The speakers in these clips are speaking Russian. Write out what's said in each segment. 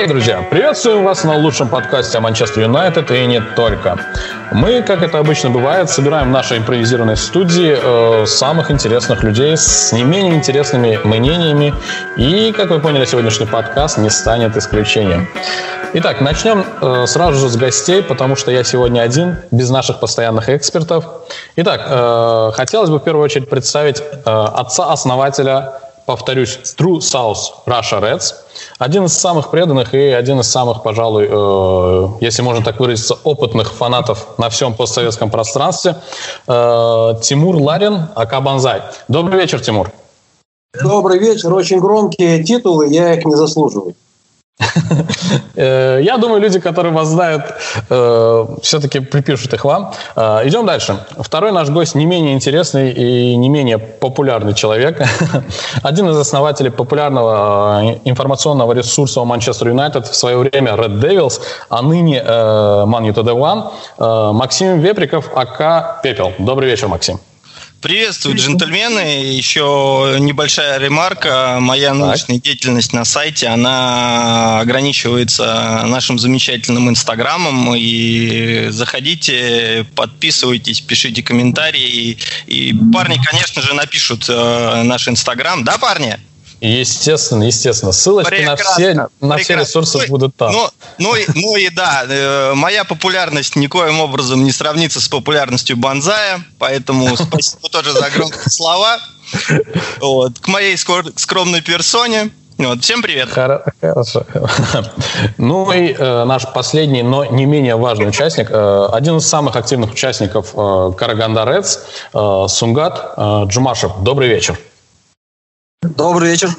Эй, друзья, приветствуем вас на лучшем подкасте о Манчестер Юнайтед и не только. Мы, как это обычно бывает, собираем в нашей импровизированной студии э, самых интересных людей с не менее интересными мнениями. И, как вы поняли, сегодняшний подкаст не станет исключением. Итак, начнем э, сразу же с гостей, потому что я сегодня один, без наших постоянных экспертов. Итак, э, хотелось бы в первую очередь представить э, отца-основателя повторюсь, True South Russia Reds. Один из самых преданных и один из самых, пожалуй, э, если можно так выразиться, опытных фанатов на всем постсоветском пространстве. Э, Тимур Ларин, Ака Банзай. Добрый вечер, Тимур. Добрый вечер. Очень громкие титулы, я их не заслуживаю. Э, я думаю, люди, которые вас знают, э, все-таки припишут их вам. Э, идем дальше. Второй наш гость не менее интересный и не менее популярный человек. Один из основателей популярного информационного ресурса Манчестер Юнайтед в свое время Red Devils, а ныне Man United One, Максим Веприков, АК «Пепел». Добрый вечер, Максим. Приветствую, джентльмены. Еще небольшая ремарка. Моя научная деятельность на сайте, она ограничивается нашим замечательным инстаграмом. И заходите, подписывайтесь, пишите комментарии. И парни, конечно же, напишут э, наш инстаграм. Да, парни? Естественно, естественно. Ссылочки прекрасно, на все, на все ресурсы ну, будут там. Ну, ну, ну и да, э, моя популярность никоим образом не сравнится с популярностью Банзая, поэтому спасибо тоже за громкие слова. Вот. К моей скромной персоне. Вот. Всем привет. Хорошо. Ну и э, наш последний, но не менее важный участник, э, один из самых активных участников э, Караганда э, Сунгат э, Джумашев. Добрый вечер. Добрый вечер.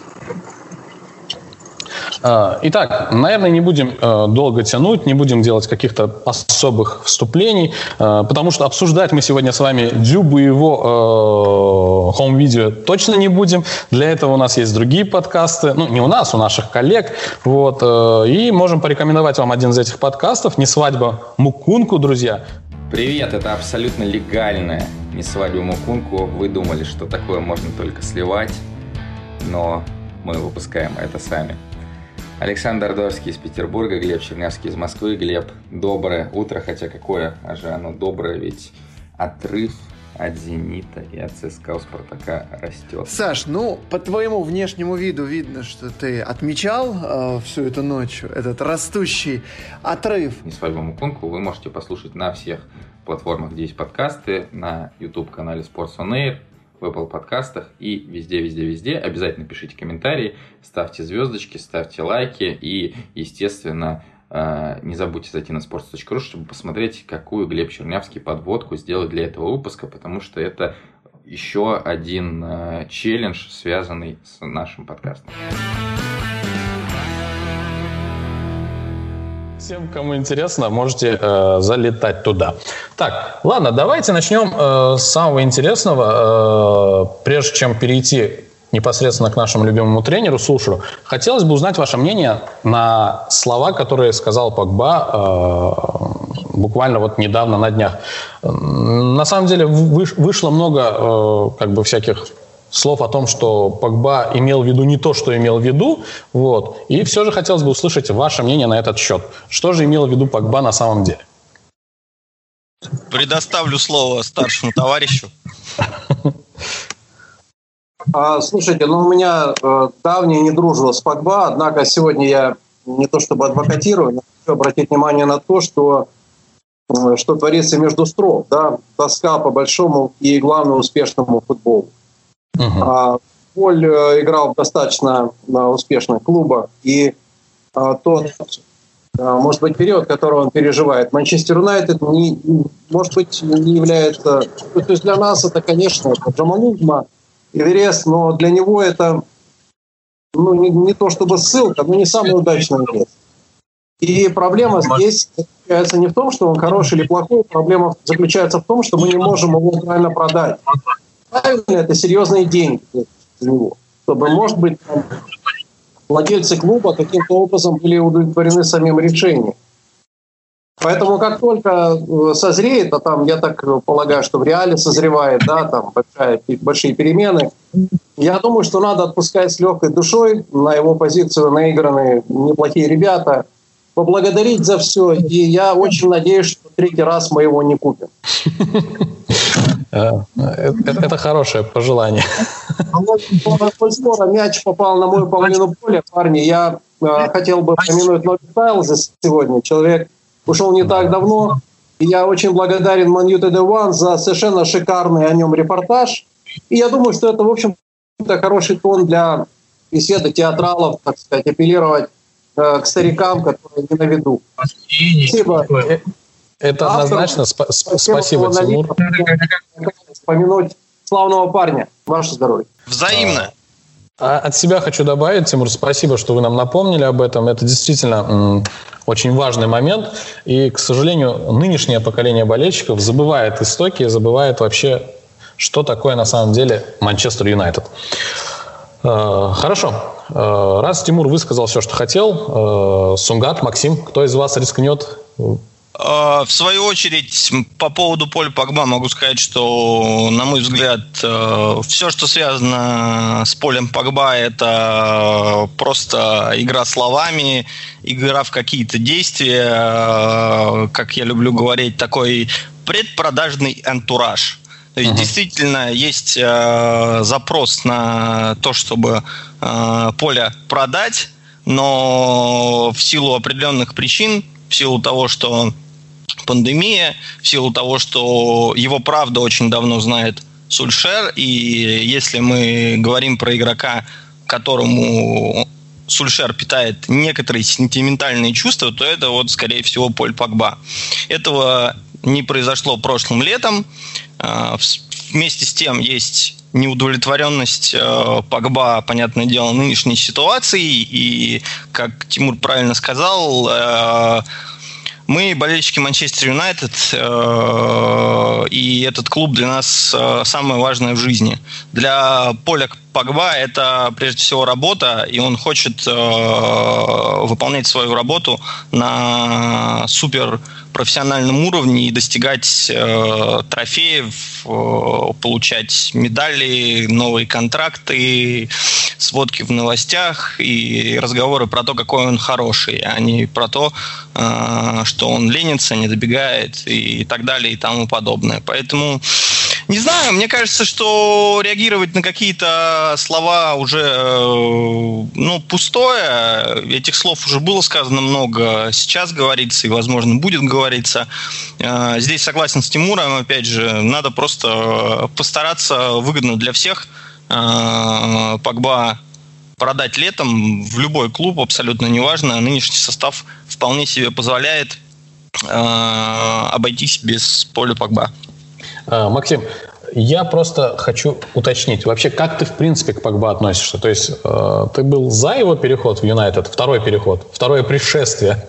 А, итак, наверное, не будем э, долго тянуть, не будем делать каких-то особых вступлений, э, потому что обсуждать мы сегодня с вами Дюбу и его хоум-видео э, точно не будем. Для этого у нас есть другие подкасты, ну, не у нас, у наших коллег. Вот, и можем порекомендовать вам один из этих подкастов «Не свадьба Мукунку», друзья. Привет, это абсолютно легальная «Не свадьба Мукунку». Вы думали, что такое можно только сливать но мы выпускаем это сами. Александр Дорский из Петербурга, Глеб Чернявский из Москвы. Глеб, доброе утро, хотя какое а же оно доброе, ведь отрыв от «Зенита» и от ЦСКА у «Спартака» растет. Саш, ну, по твоему внешнему виду видно, что ты отмечал э, всю эту ночь этот растущий отрыв. Не свадьбу Мукунку вы можете послушать на всех платформах, где есть подкасты, на YouTube-канале Sports On Air, в Apple подкастах и везде-везде-везде. Обязательно пишите комментарии, ставьте звездочки, ставьте лайки и, естественно, э, не забудьте зайти на sports.ru, чтобы посмотреть, какую Глеб Чернявский подводку сделал для этого выпуска, потому что это еще один э, челлендж, связанный с нашим подкастом. Всем, кому интересно, можете э, залетать туда. Так, ладно, давайте начнем э, с самого интересного. Э, прежде чем перейти непосредственно к нашему любимому тренеру, Сушеру, хотелось бы узнать ваше мнение на слова, которые сказал Погба э, буквально вот недавно на днях. На самом деле вышло много э, как бы всяких слов о том, что Погба имел в виду не то, что имел в виду. Вот. И все же хотелось бы услышать ваше мнение на этот счет. Что же имел в виду Погба на самом деле? Предоставлю слово старшему товарищу. А, слушайте, ну у меня э, давняя недружба с Погба, однако сегодня я не то чтобы адвокатирую, но хочу обратить внимание на то, что э, что творится между строк, да, тоска по большому и главному успешному футболу. Uh-huh. А, Поль э, играл в достаточно успешных клубах, и а, тот, а, может быть, период, который он переживает, Манчестер Юнайтед, не, может быть, не является... То есть для нас это, конечно, это Джамалузма, Эверест, но для него это ну, не, не то чтобы ссылка, но не самый удачный место. И проблема здесь заключается не в том, что он хороший или плохой, проблема заключается в том, что мы не можем его правильно продать правильно, это серьезные деньги для него. Чтобы, может быть, там, владельцы клуба каким-то образом были удовлетворены самим решением. Поэтому как только э, созреет, а там, я так полагаю, что в реале созревает, да, там большая, большие перемены, Я думаю, что надо отпускать с легкой душой. На его позицию наиграны неплохие ребята. Поблагодарить за все. И я очень надеюсь, что третий раз мы его не купим. Э, это хорошее пожелание. Скоро мяч попал на мою половину поля, парни, я э, хотел бы помянуть Ноби Тайлза сегодня. Человек ушел не так давно. И я очень благодарен Манью ТД за совершенно шикарный о нем репортаж. И я думаю, что это, в общем это хороший тон для беседы театралов, так сказать, апеллировать э, к старикам, которые не на виду. Спасибо. Это однозначно. Спа- спасибо, Тимур. Вспомянуть славного парня. Ваше здоровье. Взаимно. А от себя хочу добавить, Тимур, спасибо, что вы нам напомнили об этом. Это действительно м, очень важный момент. И, к сожалению, нынешнее поколение болельщиков забывает истоки, забывает вообще, что такое на самом деле Манчестер Юнайтед. Э, хорошо. Э, раз Тимур высказал все, что хотел, э, Сунгат, Максим, кто из вас рискнет в свою очередь, по поводу Поля Погба могу сказать, что, на мой взгляд, все, что связано с Полем Погба, это просто игра словами, игра в какие-то действия, как я люблю говорить, такой предпродажный антураж. То есть uh-huh. действительно есть э, запрос на то, чтобы э, поле продать, но в силу определенных причин, в силу того, что пандемия, в силу того, что его правда очень давно знает Сульшер, и если мы говорим про игрока, которому Сульшер питает некоторые сентиментальные чувства, то это вот, скорее всего, Поль Погба. Этого не произошло прошлым летом. Вместе с тем есть неудовлетворенность э, Погба, понятное дело, нынешней ситуацией. И, как Тимур правильно сказал, э, мы болельщики Манчестер Юнайтед, э, и этот клуб для нас э, самое важное в жизни. Для Поля Погба это прежде всего работа, и он хочет э, выполнять свою работу на супер профессиональном уровне и достигать э, трофеев, э, получать медали, новые контракты, сводки в новостях и разговоры про то, какой он хороший, а не про то, э, что он ленится, не добегает и так далее и тому подобное. Поэтому не знаю, мне кажется, что реагировать на какие-то слова уже э, ну, пустое. Этих слов уже было сказано много. Сейчас говорится и, возможно, будет говориться. Э, здесь согласен с Тимуром, опять же, надо просто постараться выгодно для всех э, Погба продать летом в любой клуб, абсолютно неважно. Нынешний состав вполне себе позволяет обойтись без поля Погба. А, Максим, я просто хочу уточнить, вообще, как ты, в принципе, к Погба относишься? То есть, э, ты был за его переход в Юнайтед, второй переход, второе пришествие?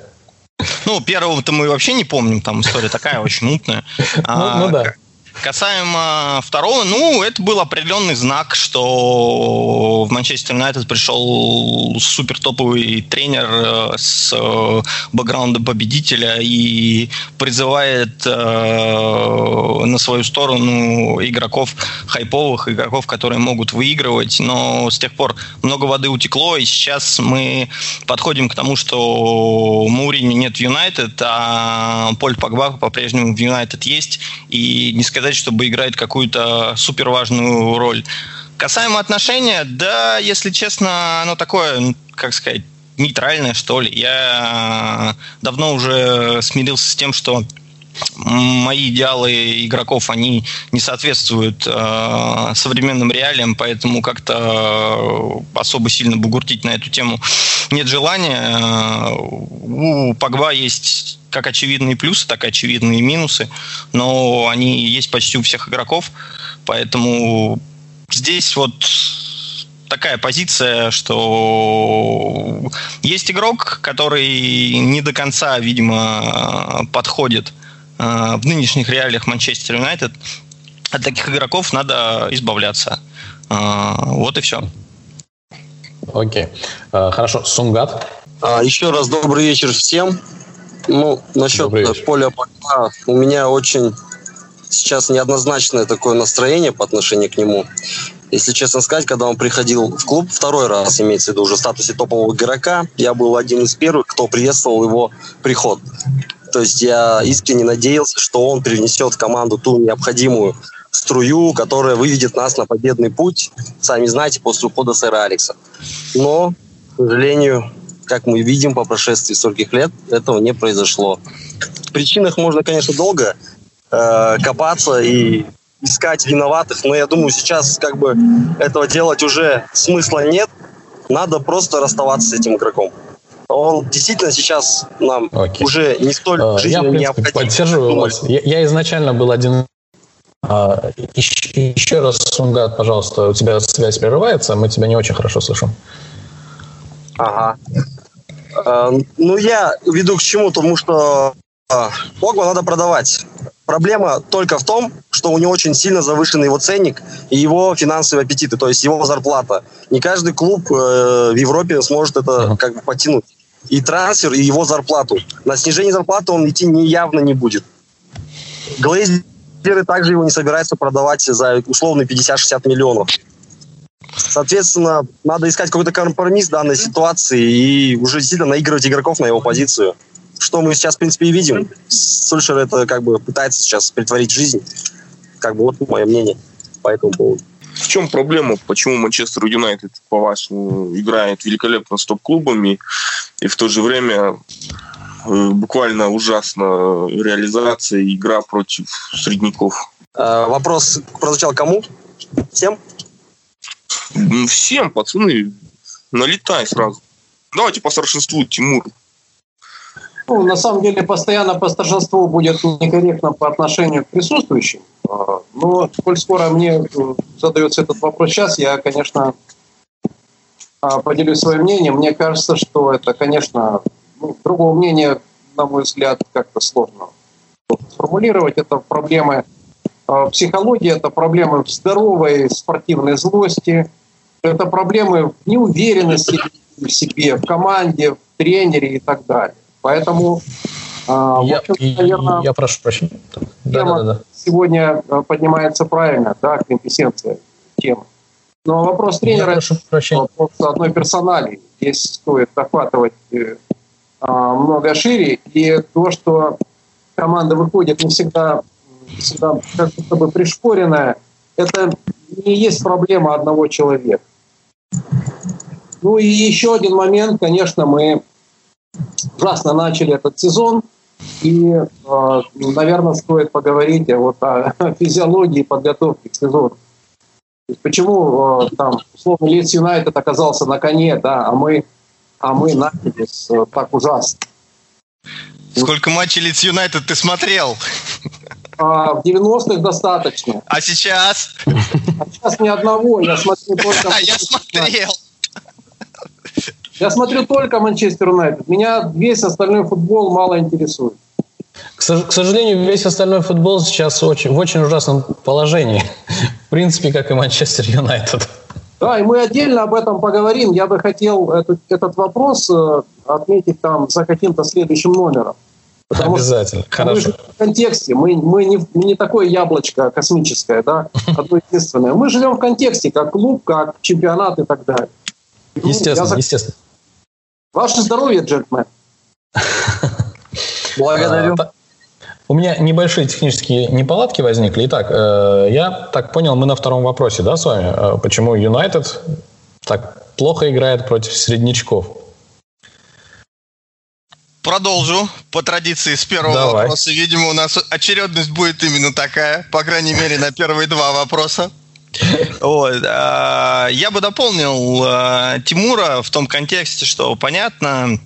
Ну, первого-то мы вообще не помним, там история такая очень мутная. Ну, ну да. Касаемо второго, ну, это был определенный знак, что в Манчестер Юнайтед пришел супер топовый тренер э, с э, бэкграундом победителя и призывает э, на свою сторону игроков хайповых, игроков, которые могут выигрывать. Но с тех пор много воды утекло, и сейчас мы подходим к тому, что Маурини нет в Юнайтед, а Поль Погба по-прежнему в Юнайтед есть. И не сказать сказать, чтобы играет какую-то супер важную роль. Касаемо отношения, да, если честно, оно такое, ну, как сказать, нейтральное, что ли. Я давно уже смирился с тем, что мои идеалы игроков, они не соответствуют э, современным реалиям, поэтому как-то особо сильно бугуртить на эту тему нет желания. У Погба есть как очевидные плюсы, так и очевидные минусы, но они есть почти у всех игроков, поэтому здесь вот такая позиция, что есть игрок, который не до конца, видимо, подходит э, в нынешних реалиях Манчестер Юнайтед. От таких игроков надо избавляться. Э, вот и все. Окей. Э, хорошо. Сунгат. А, еще раз добрый вечер всем. Ну, насчет поля Погба, у меня очень сейчас неоднозначное такое настроение по отношению к нему. если честно сказать, когда он приходил в клуб второй раз, имеется в виду уже в статусе топового игрока, я был один из первых, кто приветствовал его приход. То есть я искренне надеялся, что он привнесет команду ту необходимую струю, которая выведет нас на победный путь, сами знаете, после ухода сэра Алекса. Но, к сожалению, как мы видим по прошествии стольких лет, этого не произошло. В причинах можно, конечно, долго э, копаться и искать виноватых, но я думаю, сейчас как бы этого делать уже смысла нет. Надо просто расставаться с этим игроком. Он действительно сейчас нам Окей. уже не столь uh, жизненно я, необходим. Поддерживаю вас. Я, я изначально был один а, еще, еще раз, Сунгат, пожалуйста, у тебя связь прерывается, мы тебя не очень хорошо слышим. Ага. А, ну, я веду к чему, потому что а, Погба надо продавать. Проблема только в том, что у него очень сильно завышенный его ценник и его финансовые аппетиты, то есть его зарплата. Не каждый клуб э, в Европе сможет это как бы потянуть. И трансфер, и его зарплату. На снижение зарплаты он идти не, явно не будет. Глейзер Сберы также его не собираются продавать за условные 50-60 миллионов. Соответственно, надо искать какой-то компромисс данной ситуации и уже действительно наигрывать игроков на его позицию. Что мы сейчас, в принципе, и видим. Сульшер это как бы пытается сейчас притворить жизнь. Как бы вот мое мнение по этому поводу. В чем проблема? Почему Манчестер Юнайтед, по-вашему, играет великолепно с топ-клубами и в то же время Э, буквально ужасно реализация игра против средняков. А, вопрос прозвучал кому? Всем? Всем, пацаны. Налетай сразу. Давайте по старшинству, Тимур. Ну, на самом деле, постоянно по старшинству будет некорректно по отношению к присутствующим. А, но, коль скоро мне э, задается этот вопрос сейчас, я, конечно, а, поделюсь своим мнением. Мне кажется, что это, конечно, ну, другого мнения, на мой взгляд, как-то сложно сформулировать. Это проблемы э, психологии, это проблемы здоровой спортивной злости, это проблемы неуверенности в себе, в команде, в тренере и так далее. Поэтому, э, я, наверное, я прошу прощения. Да, да, да, сегодня э, поднимается правильно, да, квинтэссенция темы. Но вопрос тренера – вопрос одной персонали. Здесь стоит охватывать а, много шире, и то, что команда выходит не всегда, всегда как будто бы пришпоренная, это не есть проблема одного человека. Ну и еще один момент, конечно, мы ужасно начали этот сезон, и, а, наверное, стоит поговорить вот о физиологии подготовки к сезону. Почему а, там, условно, Лидс Юнайтед оказался на коне, да, а мы а мы начались э, так ужасно. Сколько матчей Лидс Юнайтед ты смотрел? А, в 90-х достаточно. А сейчас? А сейчас ни одного. Я смотрю только... А я смотрел. Я смотрю только Манчестер Юнайтед. Меня весь остальной футбол мало интересует. К, сожалению, весь остальной футбол сейчас очень, в очень ужасном положении. В принципе, как и Манчестер Юнайтед. Да, и мы отдельно об этом поговорим. Я бы хотел этот, этот вопрос э, отметить там за каким-то следующим номером. Потому Обязательно, что хорошо. Мы в контексте, мы, мы не, не такое яблочко космическое, да, одно единственное. Мы живем в контексте, как клуб, как чемпионат и так далее. Естественно, ну, естественно. Ваше здоровье, джентльмен. Благодарю. А, у меня небольшие технические неполадки возникли. Итак, э, я так понял, мы на втором вопросе, да, с вами? Э, почему Юнайтед так плохо играет против среднячков? Продолжу по традиции с первого Давай. вопроса. Видимо, у нас очередность будет именно такая, по крайней мере, на первые два вопроса. Вот. А, я бы дополнил а, Тимура в том контексте, что понятно,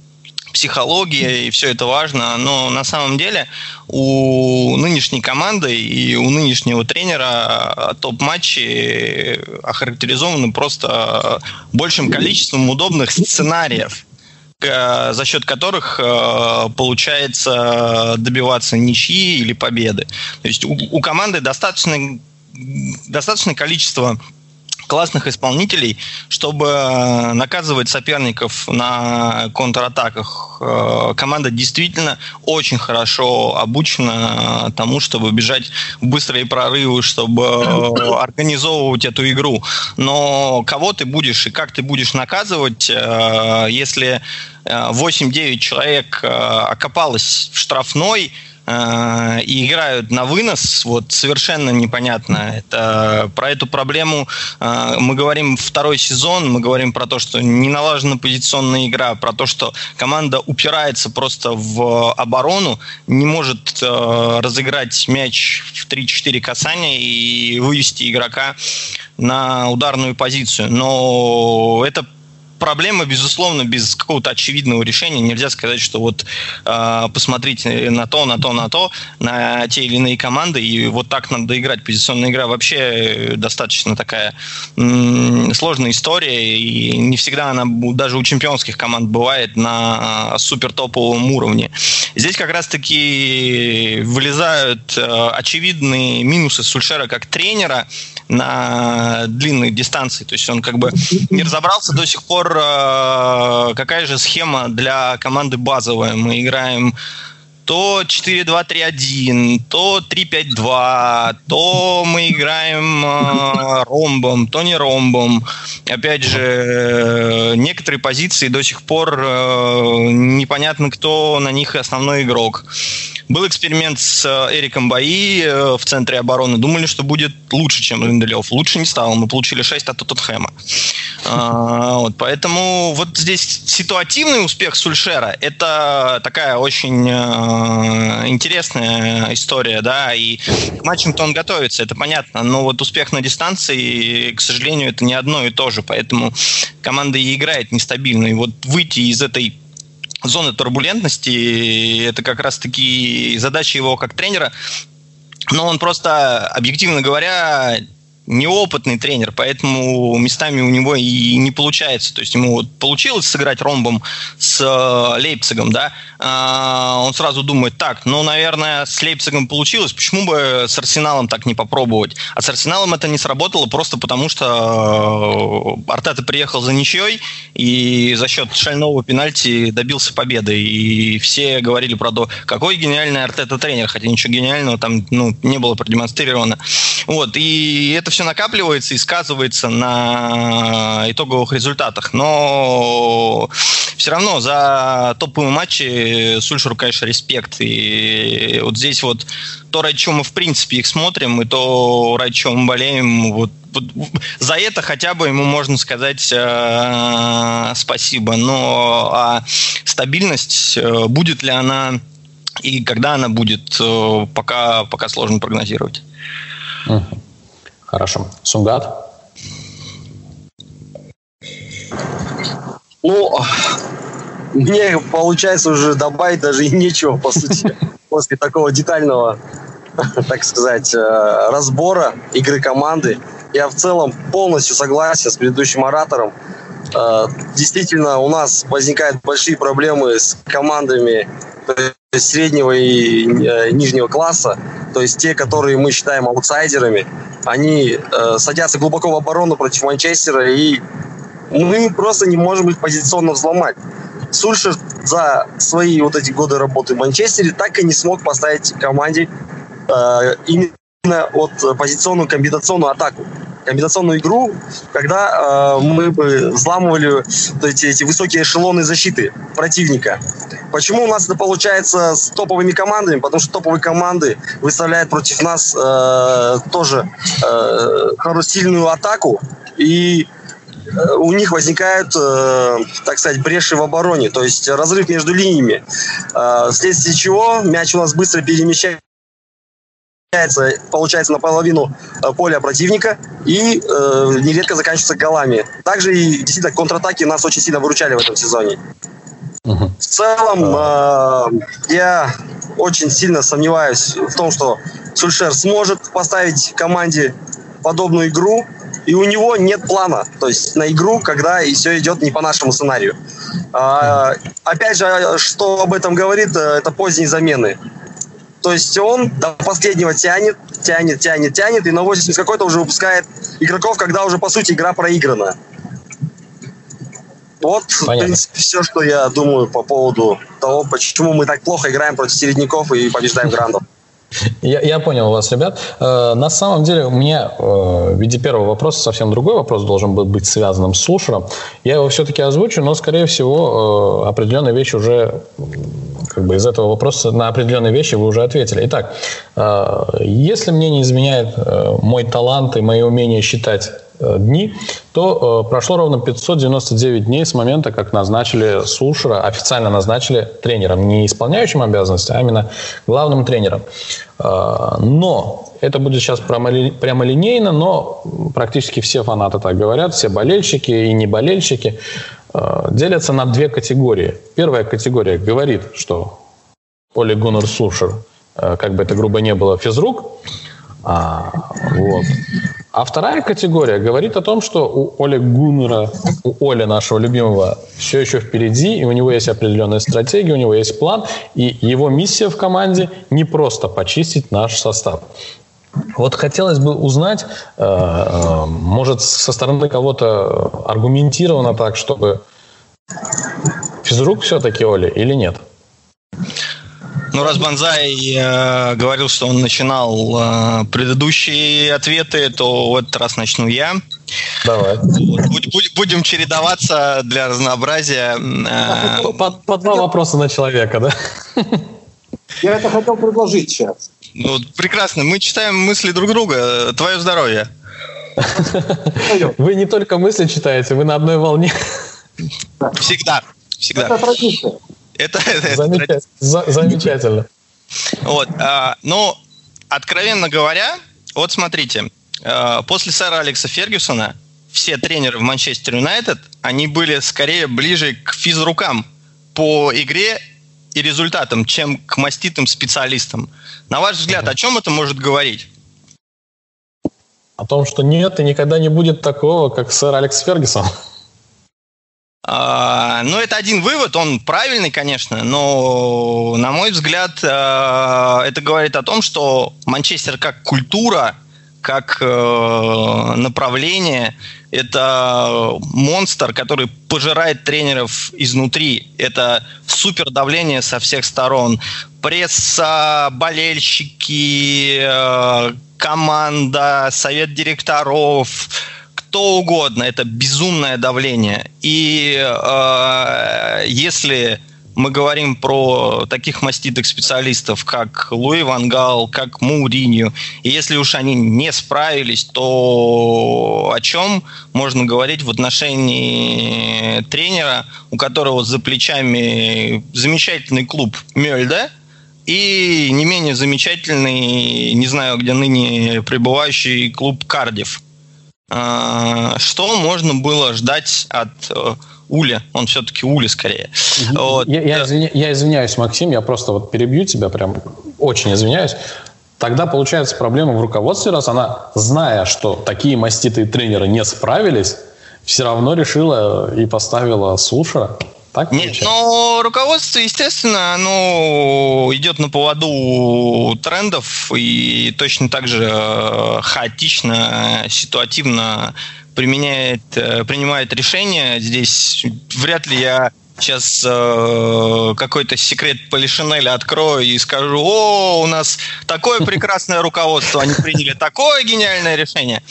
психология и все это важно, но на самом деле у нынешней команды и у нынешнего тренера топ-матчи охарактеризованы просто большим количеством удобных сценариев за счет которых э, получается добиваться ничьи или победы. То есть у, у команды достаточно, достаточное количество классных исполнителей, чтобы э, наказывать соперников на контратаках. Э, команда действительно очень хорошо обучена тому, чтобы бежать в быстрые прорывы, чтобы э, организовывать эту игру. Но кого ты будешь и как ты будешь наказывать, если 8-9 человек окопалось в штрафной, Э, и играют на вынос, вот совершенно непонятно. Это про эту проблему э, мы говорим второй сезон, мы говорим про то, что не налажена позиционная игра, про то, что команда упирается просто в оборону, не может э, разыграть мяч в 3-4 касания и вывести игрока на ударную позицию. Но это проблема, безусловно, без какого-то очевидного решения. Нельзя сказать, что вот э, посмотрите на то, на то, на то, на те или иные команды, и вот так надо играть. Позиционная игра вообще достаточно такая м- сложная история, и не всегда она даже у чемпионских команд бывает на э, супер топовом уровне. Здесь как раз-таки вылезают э, очевидные минусы Сульшера как тренера на длинной дистанции. То есть он как бы не разобрался до сих пор э, какая же схема для команды базовая? Мы играем то 4-2-3-1, то 3-5-2, то мы играем э, ромбом, то не ромбом. Опять же, некоторые позиции до сих пор э, непонятно, кто на них основной игрок. Был эксперимент с э, Эриком Баи э, в центре обороны. Думали, что будет лучше, чем Линделев. Лучше не стало. Мы получили 6 от Тоттенхэма. Вот, поэтому вот здесь ситуативный успех Сульшера – это такая очень э, интересная история, да, и к матчам-то он готовится, это понятно, но вот успех на дистанции, к сожалению, это не одно и то же, поэтому команда и играет нестабильно, и вот выйти из этой зоны турбулентности. Это как раз-таки задача его как тренера. Но он просто, объективно говоря, неопытный тренер, поэтому местами у него и не получается. То есть ему вот получилось сыграть ромбом с э, Лейпцигом, да, а, он сразу думает, так, ну, наверное, с Лейпцигом получилось, почему бы с Арсеналом так не попробовать? А с Арсеналом это не сработало просто потому, что э, Артета приехал за ничьей и за счет шального пенальти добился победы. И все говорили про то, какой гениальный Артета тренер, хотя ничего гениального там ну, не было продемонстрировано. Вот, и это все накапливается и сказывается на итоговых результатах. Но все равно за топовые матчи Сульшеру, конечно, респект. И вот здесь вот то, ради чего мы в принципе их смотрим, и то, ради чего мы болеем, вот, вот за это хотя бы ему можно сказать э, спасибо. Но а стабильность, э, будет ли она и когда она будет, э, пока, пока сложно прогнозировать. Хорошо. Сунгат? Ну, мне получается уже добавить даже и нечего, по сути, после такого детального, так сказать, э, разбора игры команды. Я в целом полностью согласен с предыдущим оратором. Э, действительно, у нас возникают большие проблемы с командами среднего и э, нижнего класса, то есть те, которые мы считаем аутсайдерами, они э, садятся глубоко в оборону против Манчестера, и мы просто не можем их позиционно взломать. Сульшер за свои вот эти годы работы в Манчестере так и не смог поставить команде э, именно вот позиционную комбинационную атаку комбинационную игру, когда э, мы бы взламывали эти, эти высокие эшелоны защиты противника. Почему у нас это получается с топовыми командами? Потому что топовые команды выставляют против нас э, тоже э, сильную атаку, и э, у них возникают, э, так сказать, бреши в обороне, то есть разрыв между линиями, э, вследствие чего мяч у нас быстро перемещается получается наполовину э, поля противника и э, нередко заканчивается голами. Также и действительно контратаки нас очень сильно выручали в этом сезоне. В целом э, я очень сильно сомневаюсь в том, что Сульшер сможет поставить команде подобную игру, и у него нет плана, то есть на игру, когда и все идет не по нашему сценарию. А, опять же, что об этом говорит, э, это поздние замены. То есть он до последнего тянет, тянет, тянет, тянет, и на 80 какой-то уже выпускает игроков, когда уже, по сути, игра проиграна. Вот, Понятно. в принципе, все, что я думаю по поводу того, почему мы так плохо играем против середняков и побеждаем грандов. Я, я понял вас, ребят. Э, на самом деле у меня э, в виде первого вопроса совсем другой вопрос должен был быть связанным с слушером. Я его все-таки озвучу, но, скорее всего, э, определенные вещи уже как бы из этого вопроса на определенные вещи вы уже ответили. Итак, э, если мне не изменяет э, мой талант и мои умения считать Э, дни, то э, прошло ровно 599 дней с момента, как назначили Сулшера, официально назначили тренером, не исполняющим обязанности, а именно главным тренером. Э, но это будет сейчас прямолинейно, но практически все фанаты так говорят, все болельщики и не болельщики делятся на две категории. Первая категория говорит, что Оли Гуннер Сулшер, э, как бы это грубо не было, физрук, а, вот. А вторая категория говорит о том, что у Оли Гуннера, у Оли нашего любимого, все еще впереди, и у него есть определенная стратегия, у него есть план, и его миссия в команде не просто почистить наш состав. Вот хотелось бы узнать, э, э, может, со стороны кого-то аргументировано так, чтобы физрук все-таки Оли или нет? Ну, раз Банзай э, говорил, что он начинал э, предыдущие ответы, то в этот раз начну я. Давай. Вот, будем чередоваться для разнообразия. Э, по, по два вопроса на человека, да? Я это хотел предложить сейчас. Ну, прекрасно. Мы читаем мысли друг друга. Твое здоровье. Вы не только мысли читаете, вы на одной волне. Всегда. Всегда. Это традиция. Это, замечательно. замечательно. Вот, а, ну, откровенно говоря, вот смотрите, а, после сэра Алекса Фергюсона все тренеры в Манчестер Юнайтед, они были скорее ближе к физрукам по игре и результатам, чем к маститым специалистам. На ваш взгляд, о чем это может говорить? О том, что нет и никогда не будет такого, как сэр Алекс Фергюсон. А, ну, это один вывод, он правильный, конечно, но, на мой взгляд, а, это говорит о том, что Манчестер как культура, как э, направление, это монстр, который пожирает тренеров изнутри. Это супер давление со всех сторон. Пресса, болельщики, э, команда, совет директоров – кто угодно, это безумное давление. И э, если мы говорим про таких маститых специалистов, как Луи Вангал, как Муринью, и если уж они не справились, то о чем можно говорить в отношении тренера, у которого за плечами замечательный клуб Мельда, и не менее замечательный, не знаю, где ныне пребывающий клуб Кардив. А, что можно было ждать от э, Ули? Он все-таки Ули скорее. Вот. Я, я, извиня, я извиняюсь, Максим, я просто вот перебью тебя, прям очень извиняюсь. Тогда получается проблема в руководстве, раз она, зная, что такие маститые тренеры не справились, все равно решила и поставила Сушера. Так Нет, но руководство, естественно, оно идет на поводу трендов и точно так же э, хаотично, ситуативно применяет, э, принимает решения. Здесь вряд ли я сейчас э, какой-то секрет Полишинеля открою и скажу, о, у нас такое прекрасное руководство, они приняли такое гениальное решение.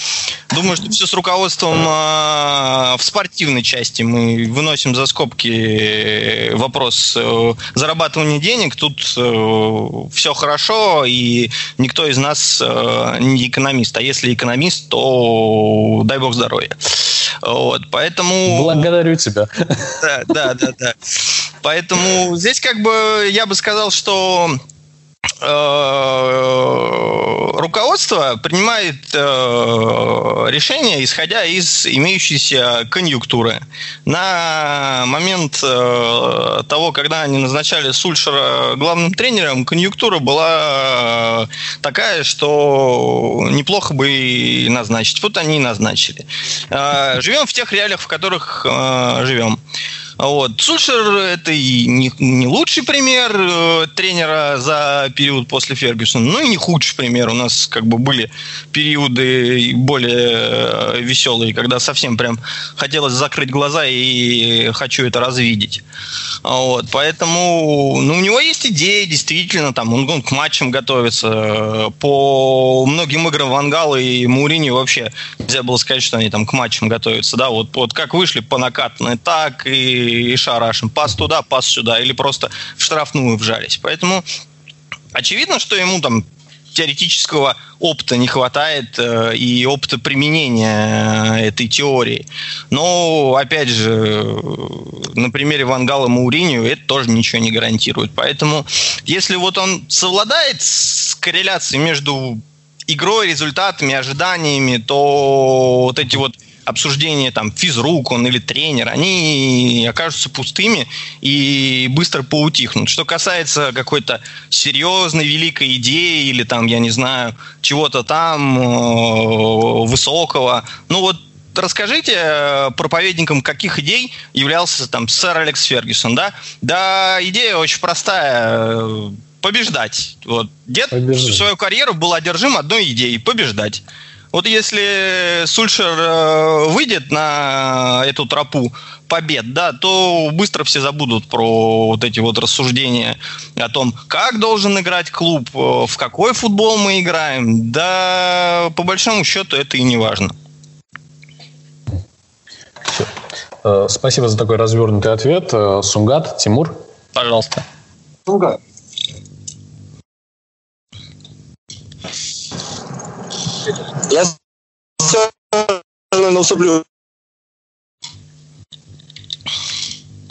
Думаю, что все с руководством э, в спортивной части. Мы выносим за скобки вопрос э, зарабатывания денег. Тут э, все хорошо, и никто из нас э, не экономист. А если экономист, то дай бог здоровья. Вот, поэтому... Благодарю тебя. Да, да, да, да. Поэтому здесь как бы я бы сказал, что руководство принимает э, решения, исходя из имеющейся конъюнктуры. На момент э, того, когда они назначали Сульшера главным тренером, конъюнктура была такая, что неплохо бы и назначить. Вот они и назначили. Живем в тех реалиях, в которых живем. Вот. Сульшер это и не, не лучший пример э, тренера за период после Фергюсона, но и не худший пример. У нас как бы были периоды более э, веселые, когда совсем прям хотелось закрыть глаза и хочу это развидеть. Вот. Поэтому ну, у него есть идеи, действительно, там он, он к матчам готовится. По многим играм Вангала и Маурини вообще нельзя было сказать, что они там к матчам готовятся. Да? Вот, вот как вышли по накатанной, так и, и шарашим. Пас туда, пас сюда. Или просто в штрафную вжались. Поэтому очевидно, что ему там теоретического опыта не хватает э, и опыта применения э, этой теории. Но, опять же, на примере Вангала Мауринию это тоже ничего не гарантирует. Поэтому, если вот он совладает с корреляцией между игрой, результатами, ожиданиями, то вот эти вот обсуждения там физрук он или тренер, они окажутся пустыми и быстро поутихнут. Что касается какой-то серьезной великой идеи или там, я не знаю, чего-то там э, высокого, ну вот расскажите э, проповедникам, каких идей являлся там сэр Алекс Фергюсон, да? Да, идея очень простая э, побеждать. Вот. Дед побеждать. свою карьеру был одержим одной идеей – побеждать. Вот если Сульшер э, выйдет на эту тропу побед, да, то быстро все забудут про вот эти вот рассуждения о том, как должен играть клуб, э, в какой футбол мы играем. Да, по большому счету это и не важно. Все. Э, спасибо за такой развернутый ответ. Сунгат, Тимур. Пожалуйста. Сунгат. Я все равно уступлю.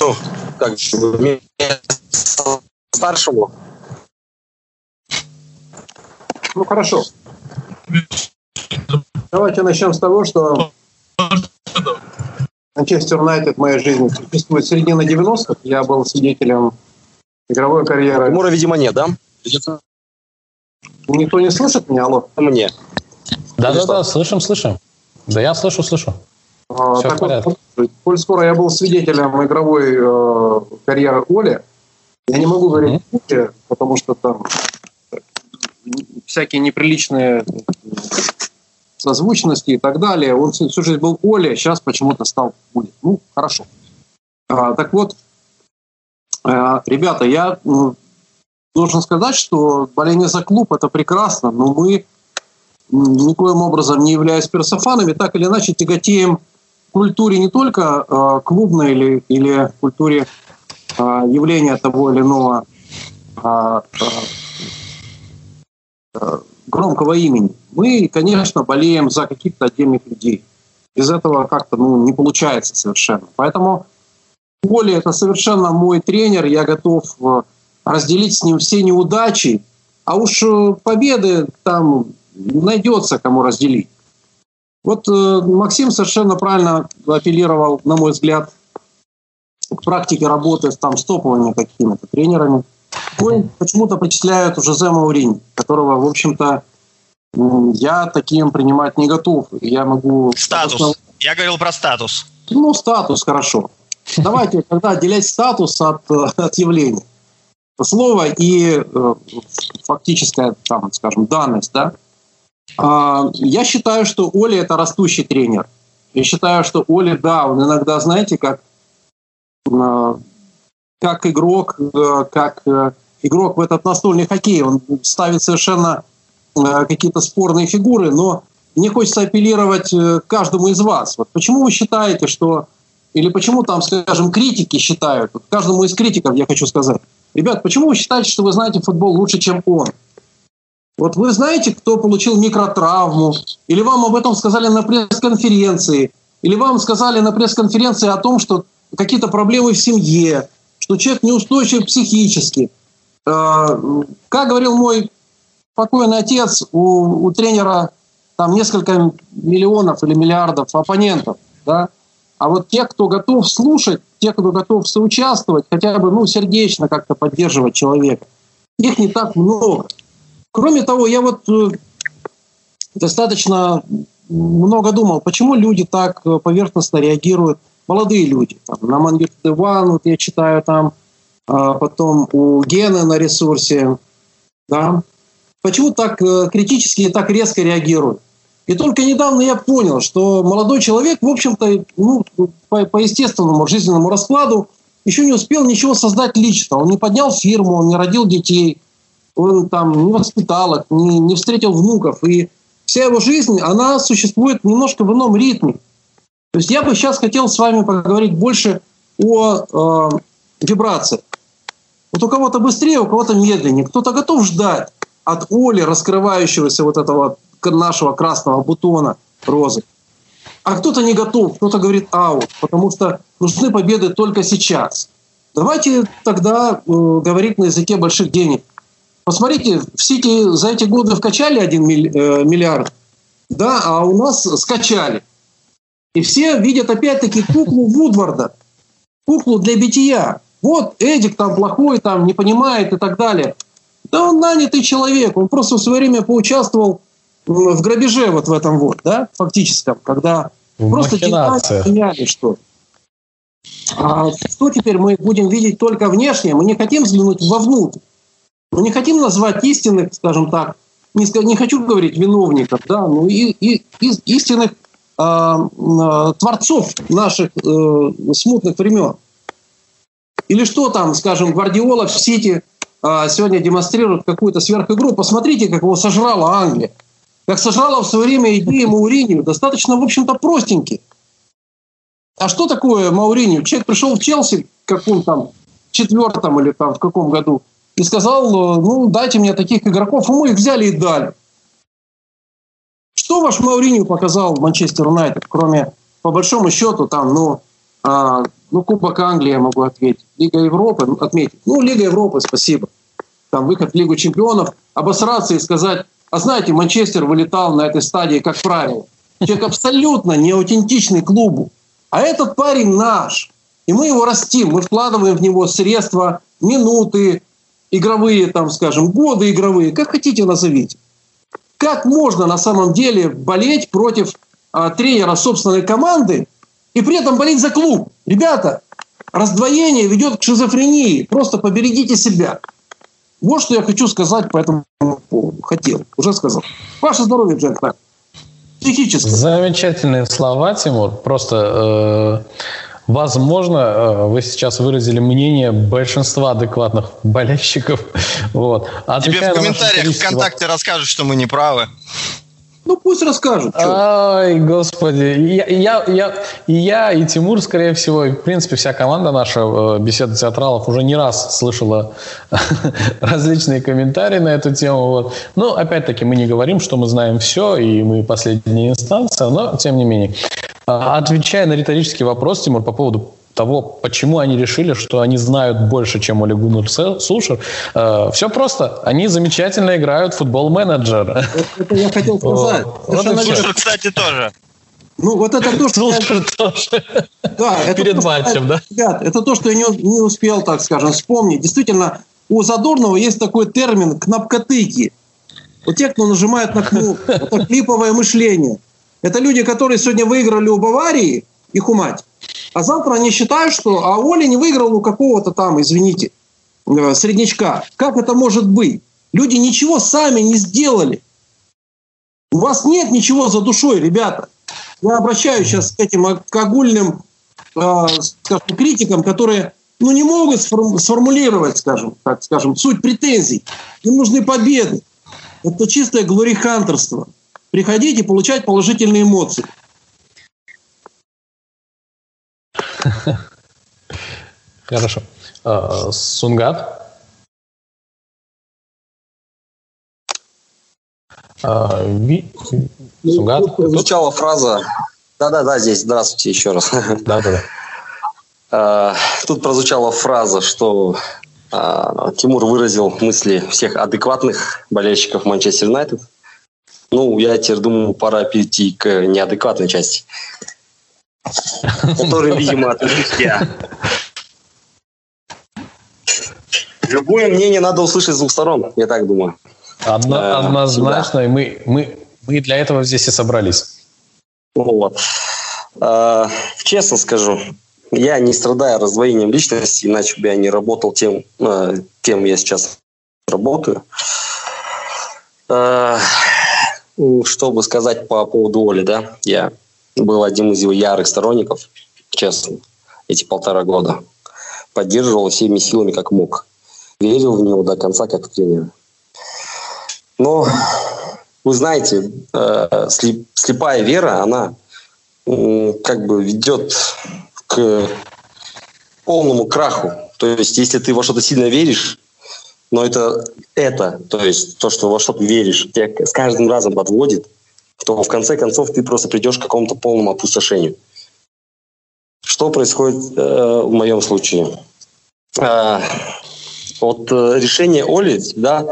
Ну, как старшему. Ну, хорошо. Давайте начнем с того, что Манчестер Юнайтед в моей жизни существует с середины 90-х. Я был свидетелем игровой карьеры. Тимура, видимо, нет, да? Никто не слышит меня, алло? Мне. Да-да-да, слышим, слышим. Да я слышу, слышу. А, Все так в порядке. Вот, коль скоро я был свидетелем игровой э, карьеры Оли, я не могу говорить mm-hmm. потому что там всякие неприличные созвучности и так далее. Он всю жизнь был Оля, сейчас почему-то стал Оли. Ну, хорошо. А, так вот, э, ребята, я ну, должен сказать, что боление за клуб – это прекрасно, но мы никоим образом не являясь персофанами, так или иначе тяготеем культуре не только э, клубной или, или культуре э, явления того или иного э, э, громкого имени. Мы, конечно, болеем за каких-то отдельных людей. Без этого как-то ну, не получается совершенно. Поэтому Оля – это совершенно мой тренер. Я готов разделить с ним все неудачи. А уж победы там найдется, кому разделить. Вот э, Максим совершенно правильно апеллировал, на мой взгляд, к практике работы там, с топовыми какими-то тренерами. Почему-то причисляют Жозе Маурини, которого, в общем-то, я таким принимать не готов. Я могу... Статус. Просто... Я говорил про статус. Ну, статус, хорошо. Давайте тогда отделять статус от, от явления. Слово и э, фактическая, там, скажем, данность, да? А, я считаю, что Оля это растущий тренер. Я считаю, что Оля, да, он иногда, знаете, как, а, как игрок, э, как э, игрок в этот настольный хоккей, он ставит совершенно э, какие-то спорные фигуры, но мне хочется апеллировать каждому из вас. Вот почему вы считаете, что... Или почему там, скажем, критики считают, вот каждому из критиков я хочу сказать, ребят, почему вы считаете, что вы знаете футбол лучше, чем он? Вот вы знаете, кто получил микротравму, или вам об этом сказали на пресс-конференции, или вам сказали на пресс-конференции о том, что какие-то проблемы в семье, что человек неустойчив психически. Э, как говорил мой покойный отец, у, у тренера там несколько миллионов или миллиардов оппонентов, да, а вот те, кто готов слушать, те, кто готов соучаствовать, хотя бы ну, сердечно как-то поддерживать человека, их не так много. Кроме того, я вот э, достаточно много думал, почему люди так э, поверхностно реагируют молодые люди. Там, на Мангирт Иван, вот я читаю там, а потом у Гены на ресурсе. Да? Почему так э, критически и так резко реагируют? И только недавно я понял, что молодой человек, в общем-то, ну, по, по естественному жизненному раскладу, еще не успел ничего создать лично. Он не поднял фирму, он не родил детей, он там не воспитал их, не, не встретил внуков. И вся его жизнь, она существует немножко в ином ритме. То есть я бы сейчас хотел с вами поговорить больше о э, вибрациях. Вот у кого-то быстрее, у кого-то медленнее. Кто-то готов ждать от Оли, раскрывающегося вот этого нашего красного бутона розы. А кто-то не готов, кто-то говорит аут, потому что нужны победы только сейчас. Давайте тогда э, говорить на языке больших денег. Посмотрите, в Сити за эти годы вкачали 1 э, миллиард, да, а у нас скачали. И все видят опять-таки куклу Вудварда, куклу для бития. Вот Эдик там плохой, там не понимает и так далее. Да он нанятый человек, он просто в свое время поучаствовал в грабеже вот в этом вот, да, фактическом, когда в просто меняли что а что теперь мы будем видеть только внешне? Мы не хотим взглянуть вовнутрь. Мы не хотим назвать истинных, скажем так, не, не хочу говорить виновников, да, но и, и, и истинных э, э, творцов наших э, смутных времен. Или что там, скажем, Гвардиола в Сити э, сегодня демонстрирует какую-то сверхигру. Посмотрите, как его сожрала Англия как сожрала в свое время идеи Мауринию, достаточно, в общем-то, простенькие. А что такое Мауринию? Человек пришел в Челси в каком там четвертом или там в каком году и сказал, ну, дайте мне таких игроков, и мы их взяли и дали. Что ваш Мауринию показал Манчестер Юнайтед, кроме, по большому счету, там, ну, а, ну, Кубок Англии я могу ответить, Лига Европы отметить. Ну, Лига Европы, спасибо. Там выход в Лигу чемпионов, обосраться и сказать, а знаете, Манчестер вылетал на этой стадии, как правило. Человек абсолютно не аутентичный клубу. А этот парень наш. И мы его растим, мы вкладываем в него средства, минуты, игровые, там, скажем, годы игровые, как хотите назовите. Как можно на самом деле болеть против а, тренера собственной команды и при этом болеть за клуб? Ребята, раздвоение ведет к шизофрении. Просто поберегите себя. Вот что я хочу сказать по этому поводу. Хотел, уже сказал. Ваше здоровье, джентльмен. Психически. Замечательные слова, Тимур. Просто э, Возможно, э, вы сейчас выразили мнение большинства адекватных болельщиков. Вот. Тебе в комментариях ВКонтакте расскажут, что мы не правы. Ну пусть расскажут. Ай, господи. Я, я, я, и я, и Тимур, скорее всего, и, в принципе, вся команда наша э, беседа театралов уже не раз слышала различные комментарии на эту тему. Вот. Но, опять-таки, мы не говорим, что мы знаем все, и мы последняя инстанция, но, тем не менее. А, отвечая на риторический вопрос, Тимур, по поводу того, почему они решили, что они знают больше, чем Олег Гуннер Сушер. Э, все просто. Они замечательно играют в футбол-менеджер. Это я хотел сказать. Сушер, кстати, тоже. Ну, вот это то, что... Сушер тоже. Да, это Перед то, матчем, да? Ребят, это то, что я не, не успел, так скажем, вспомнить. Действительно, у Задорнова есть такой термин «кнопкотыки». Вот те, кто нажимает на кнопку, это клиповое мышление. Это люди, которые сегодня выиграли у Баварии, их умать. А завтра они считают, что а Оля не выиграл у какого-то там, извините, э, среднячка. Как это может быть? Люди ничего сами не сделали. У вас нет ничего за душой, ребята. Я обращаюсь сейчас к этим к огульным э, критикам, которые ну, не могут сформулировать, скажем, так скажем, суть претензий. Им нужны победы. Это чистое глорихантерство. Приходите получать положительные эмоции. Хорошо. А, Сунгат? А, Сунгат? Звучала фраза. Да-да-да, здесь. Здравствуйте еще раз. Да-да-да. А, тут прозвучала фраза, что Тимур выразил мысли всех адекватных болельщиков Манчестер Юнайтед. Ну, я теперь думаю, пора перейти к неадекватной части который, видимо, отношусь я. Любое мнение надо услышать с двух сторон, я так думаю. Одно, однозначно, да. и мы, мы, мы для этого здесь и собрались. Вот. Э, честно скажу, я не страдаю раздвоением личности, иначе бы я не работал тем, э, кем я сейчас работаю. Э, чтобы сказать по поводу Оли, да, я был одним из его ярых сторонников, честно, эти полтора года. Поддерживал всеми силами, как мог. Верил в него до конца, как в тренера. Но, вы знаете, э, слепая вера, она как бы ведет к полному краху. То есть, если ты во что-то сильно веришь, но это, это, то есть то, что во что ты веришь, тебя с каждым разом подводит, то в конце концов ты просто придешь к какому-то полному опустошению. Что происходит э, в моем случае? Э, вот э, решения Оли всегда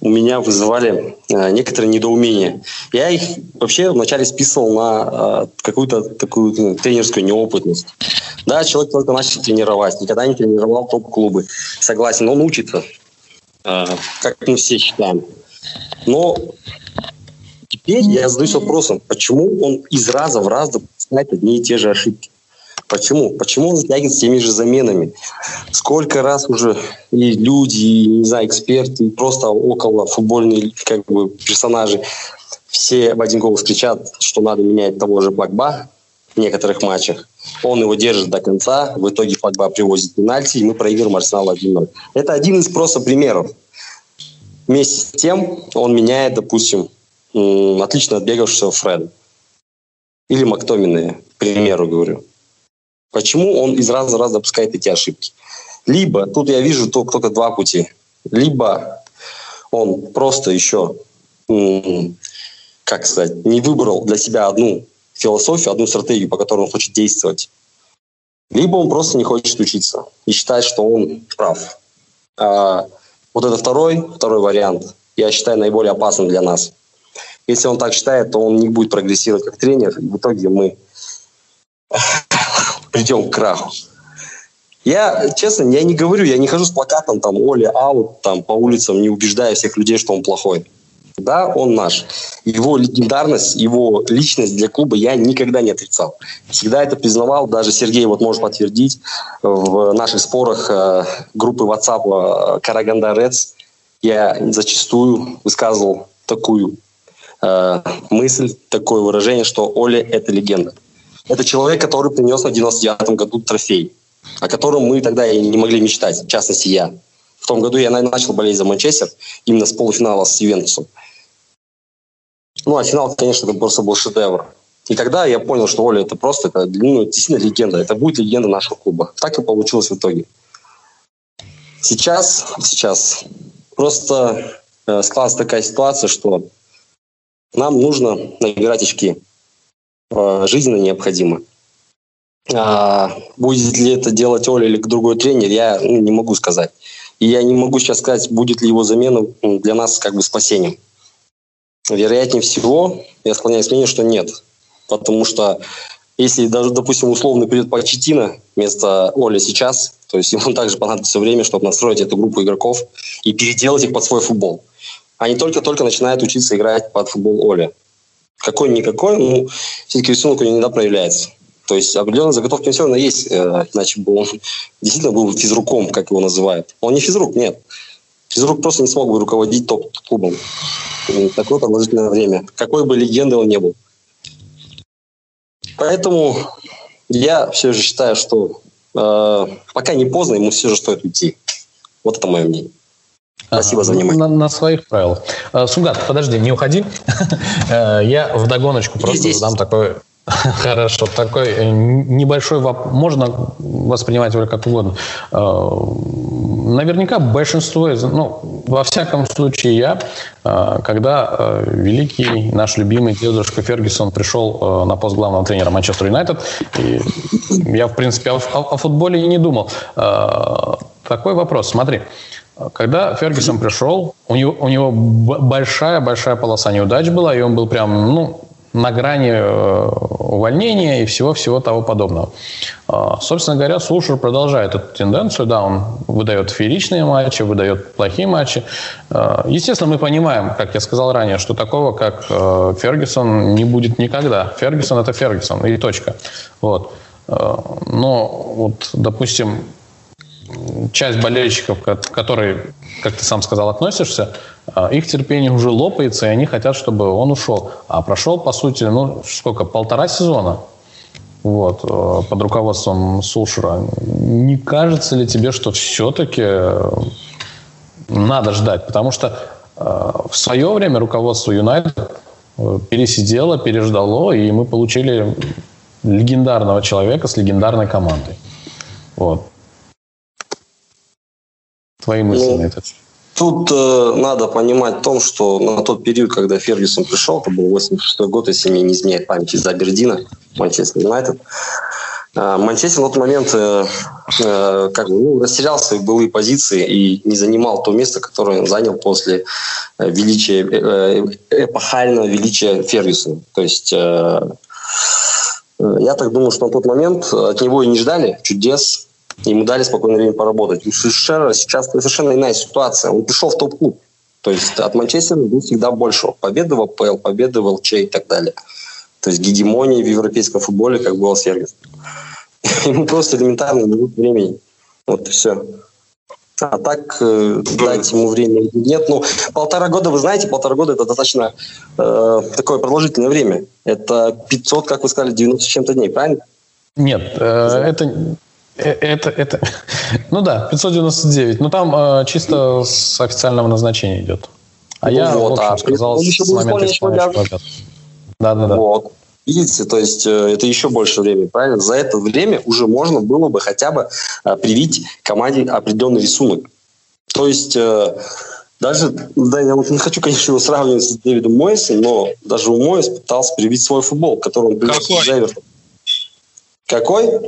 у меня вызывали э, некоторые недоумения. Я их вообще вначале списывал на э, какую-то такую ну, тренерскую неопытность. Да, человек только начал тренировать, никогда не тренировал топ-клубы. Согласен, он учится, как мы все считаем. Но теперь я задаюсь вопросом, почему он из раза в раз допускает одни и те же ошибки? Почему? Почему он затягивает с теми же заменами? Сколько раз уже и люди, и, не знаю, эксперты, и просто около футбольные как бы, персонажи все в один голос кричат, что надо менять того же Погба в некоторых матчах. Он его держит до конца, в итоге Погба привозит пенальти, и мы проигрываем Арсенал 1-0. Это один из просто примеров. Вместе с тем он меняет, допустим, отлично отбегавшего Фреда. Или Мактомина, к примеру, говорю. Почему он из раза в раз допускает эти ошибки? Либо, тут я вижу только, только два пути. Либо он просто еще, как сказать, не выбрал для себя одну философию, одну стратегию, по которой он хочет действовать. Либо он просто не хочет учиться и считает, что он прав. А вот это второй, второй вариант, я считаю, наиболее опасным для нас. Если он так считает, то он не будет прогрессировать как тренер, и в итоге мы придем к краху. Я, честно, я не говорю, я не хожу с плакатом там Оля аут там по улицам, не убеждая всех людей, что он плохой. Да, он наш. Его легендарность, его личность для клуба я никогда не отрицал. Всегда это признавал, даже Сергей вот может подтвердить в наших спорах э, группы WhatsApp э, Караганда Рeds я зачастую высказывал такую э, мысль, такое выражение, что Оля – это легенда. Это человек, который принес на 99-м году трофей, о котором мы тогда и не могли мечтать, в частности я. В том году я начал болеть за Манчестер именно с полуфинала с Ювентусом. Ну, а финал, конечно, это просто был шедевр. И тогда я понял, что Оля это просто, это ну, действительно легенда. Это будет легенда нашего клуба. Так и получилось в итоге. Сейчас, сейчас просто э, складывается такая ситуация, что нам нужно набирать очки. Э, жизненно необходимо. А будет ли это делать Оля или другой тренер, я ну, не могу сказать. И я не могу сейчас сказать, будет ли его замена для нас как бы спасением. Вероятнее всего, я склоняюсь к мнению, что нет. Потому что если даже, допустим, условно придет Почетина вместо Оли сейчас, то есть ему также понадобится время, чтобы настроить эту группу игроков и переделать их под свой футбол. Они только-только начинают учиться играть под футбол Оли какой-никакой, ну, все-таки рисунок у него иногда проявляется. То есть определенная заготовка все равно есть, э, иначе бы он действительно был физруком, как его называют. Он не физрук, нет. Физрук просто не смог бы руководить топ-клубом такое продолжительное время, какой бы легендой он не был. Поэтому я все же считаю, что э, пока не поздно, ему все же стоит уйти. Вот это мое мнение. Спасибо за внимание. На, на своих правилах. Э, Сугат, подожди, не уходи. Э, я в догоночку просто задам такой Хорошо, такой э, небольшой вопрос. Можно воспринимать его как угодно. Наверняка большинство из... Ну, во всяком случае, я, когда великий наш любимый дедушка Фергюсон пришел на пост главного тренера Манчестер Юнайтед, я, в принципе, о, о футболе и не думал. Такой вопрос. Смотри, когда Фергюсон пришел, у него, у него большая-большая полоса неудач была, и он был прям, ну, на грани э, увольнения и всего-всего того подобного. А, собственно говоря, Сушер продолжает эту тенденцию. Да, он выдает фееричные матчи, выдает плохие матчи. А, естественно, мы понимаем, как я сказал ранее, что такого, как э, Фергюсон, не будет никогда. Фергюсон – это Фергюсон, и точка. Вот. А, но вот, допустим, часть болельщиков, которые, как ты сам сказал, относишься, а, их терпение уже лопается, и они хотят, чтобы он ушел. А прошел, по сути, ну, сколько, полтора сезона вот, э, под руководством Сушера. Не кажется ли тебе, что все-таки э, надо ждать? Потому что э, в свое время руководство Юнайтед пересидело, переждало, и мы получили легендарного человека с легендарной командой. Вот. Твои мысли ну, на этот счет. Тут э, надо понимать в том, что на тот период, когда Фергюсон пришел, это был 86 год, если мне не изменяет память, из Абердина, Манчестер Юнайтед. Э, Манчестер на тот момент э, э, как бы, ну, растерял свои былые позиции и не занимал то место, которое он занял после э, величия, э, эпохального величия Фергюсона. То есть э, я так думаю, что на тот момент от него и не ждали чудес, Ему дали спокойное время поработать. У Сульшера сейчас совершенно иная ситуация. Он пришел в топ-клуб. То есть от Манчестера был всегда больше. Победы в АПЛ, победы в ЛЧ и так далее. То есть гегемонии в европейском футболе, как был Сергис. Ему просто элементарно дадут времени. Вот и все. А так э, дать ему время нет. Ну, полтора года, вы знаете, полтора года это достаточно э, такое продолжительное время. Это 500, как вы сказали, 90 чем-то дней, правильно? Нет, э, это это, это, ну да, 599. Но там э, чисто с официального назначения идет. А ну я, вот, в общем, а сказал с момента исполняющего Да, да, да. Вот. Видите, то есть э, это еще больше времени, правильно? За это время уже можно было бы хотя бы э, привить команде определенный рисунок. То есть э, даже, да, я вот не хочу, конечно, его сравнивать с Дэвидом Мойсом, но даже у Мойс пытался привить свой футбол, который он привез Какой? Какой?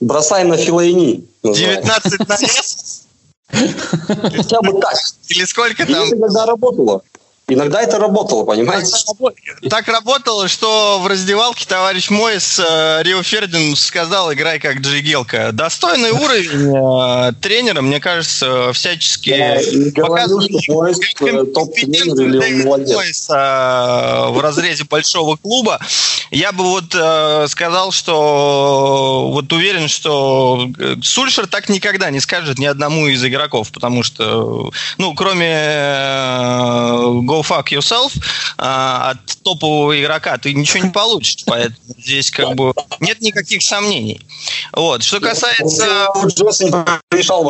Бросай на филайни. 19 на вес? Хотя бы так. Или сколько там? Это когда работало. Иногда это работало, понимаете? Так работало, что в раздевалке товарищ мой с э, Рио Фердин сказал, играй как Джигелка. Достойный уровень э, тренера, мне кажется, всячески показывает э, в разрезе большого клуба. Я бы вот э, сказал, что вот уверен, что Сульшер так никогда не скажет ни одному из игроков, потому что, ну, кроме э, go fuck yourself а, от топового игрока ты ничего не получишь. Поэтому здесь как бы нет никаких сомнений. Вот. Что касается... Решал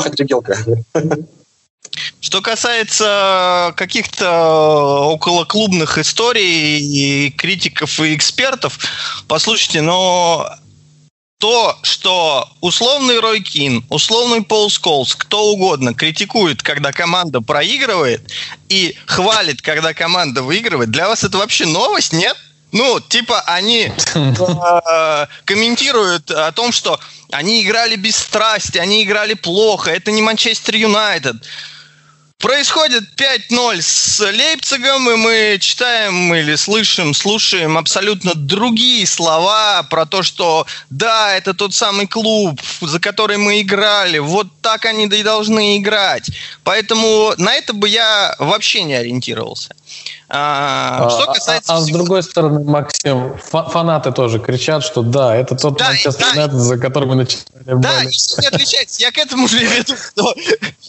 Что касается каких-то околоклубных историй и критиков и экспертов, послушайте, но то, что условный Рой Кин, условный Пол Сколс, кто угодно критикует, когда команда проигрывает, и хвалит, когда команда выигрывает, для вас это вообще новость, нет? Ну, типа, они э, комментируют о том, что они играли без страсти, они играли плохо, это не Манчестер Юнайтед. Происходит 5-0 с Лейпцигом, и мы читаем или слышим, слушаем абсолютно другие слова про то, что да, это тот самый клуб, за который мы играли, вот так они и должны играть. Поэтому на это бы я вообще не ориентировался. А, а, что касается... А, а, а с другой стороны, Максим, фанаты тоже кричат, что да, это тот да, Манчестер да, за который мы начинали. Да, ничего не отличается. Я к этому же веду. Что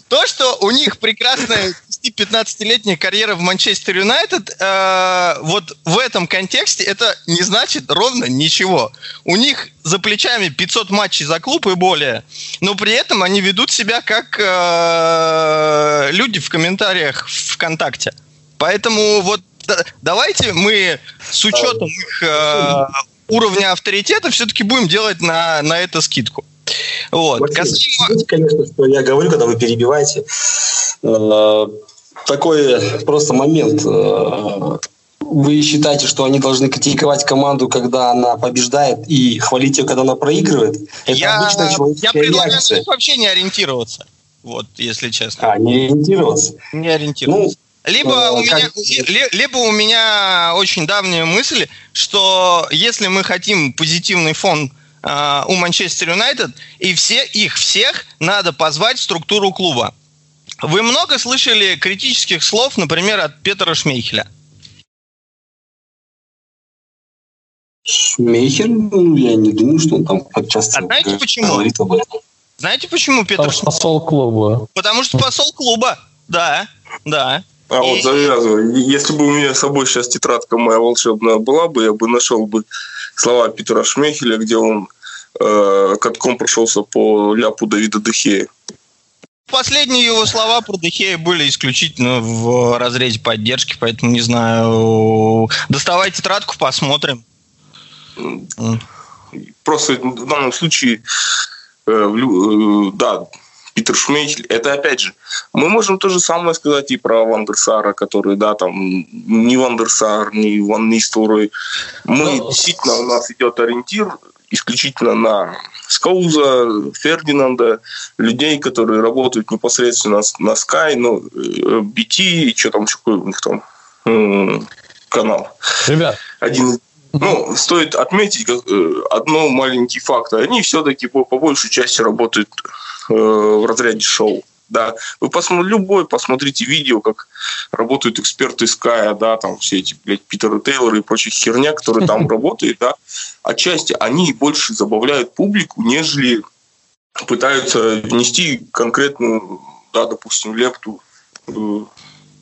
то, что у них прекрасная 15-летняя карьера в Манчестер Юнайтед, э, вот в этом контексте это не значит ровно ничего. У них за плечами 500 матчей за клуб и более, но при этом они ведут себя как э, люди в комментариях ВКонтакте. Поэтому вот давайте мы с учетом их э, уровня авторитета все-таки будем делать на, на это скидку. Вот. Максим, Касаемо... конечно, что я говорю, когда вы перебиваете. Э, такой просто момент. Э, вы считаете, что они должны критиковать команду, когда она побеждает, и хвалить ее, когда она проигрывает? Это я, обычная человеческая я предлагаю реакция. вообще не ориентироваться. Вот, если честно. А, не ориентироваться? Не ориентироваться. Ну, Либо у, меня, либо у меня очень давняя мысль, что если мы хотим позитивный фон э, у Манчестер Юнайтед, и все их всех надо позвать в структуру клуба. Вы много слышали критических слов, например, от Петра Шмейхеля? Шмейхель, ну, я не думаю, что он там как часто а знаете почему? говорит об этом. Знаете почему Петр Потому что посол клуба. Потому что посол клуба, да, да. А и... вот завязывай. Если бы у меня с собой сейчас тетрадка моя волшебная была бы, я бы нашел бы слова Питера Шмехеля, где он э, катком прошелся по ляпу Давида Дехея. Последние его слова про Дехея были исключительно в разрезе поддержки, поэтому не знаю. Доставай тетрадку, посмотрим. Просто в данном случае, э, э, да, Питер Шмейхель, это опять же, мы можем то же самое сказать и про Вандерсара, который, да, там, не Вандерсар, не Ван Нистелрой. Мы, Но... Ну, действительно, у нас идет ориентир исключительно на Скауза, Фердинанда, людей, которые работают непосредственно на Sky, ну, BT, и что там еще у них там канал. Ребят, один ну, стоит отметить э, одно маленький факт. Они все-таки по, по большей части работают э, в разряде шоу. Да, вы посмотрите, любой посмотрите видео, как работают эксперты Sky, да, там все эти, блядь, Питеры Тейлоры и прочая херня, которые там работают, да, отчасти они больше забавляют публику, нежели пытаются внести конкретную, да, допустим, лепту э,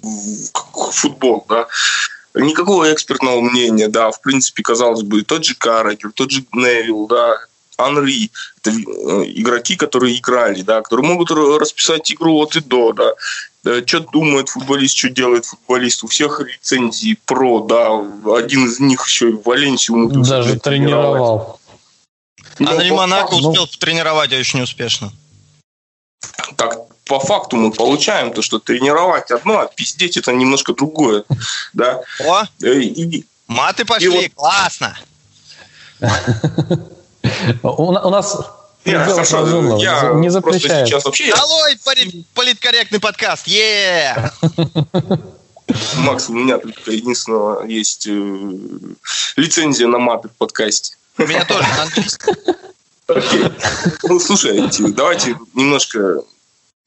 в футбол, да. Никакого экспертного мнения, да, в принципе, казалось бы, тот же Каррагер, тот же Невилл, да, Анри, это э, игроки, которые играли, да, которые могут расписать игру от и до, да, что думает футболист, что делает футболист. У всех лицензии про, да. Один из них еще и в Валенсию Даже тренировал. Ну, Анри Монако ну... успел потренировать очень успешно. Так, по факту мы получаем то, что тренировать одно, а пиздеть это немножко другое. Да? О, э, и, маты пошли, и вот... классно. У, нас я, хорошо, я не запрещает. сейчас вообще... Долой политкорректный подкаст, е Макс, у меня только единственного есть э, лицензия на маты в подкасте. У меня тоже на английском. Окей. Ну, слушайте, давайте немножко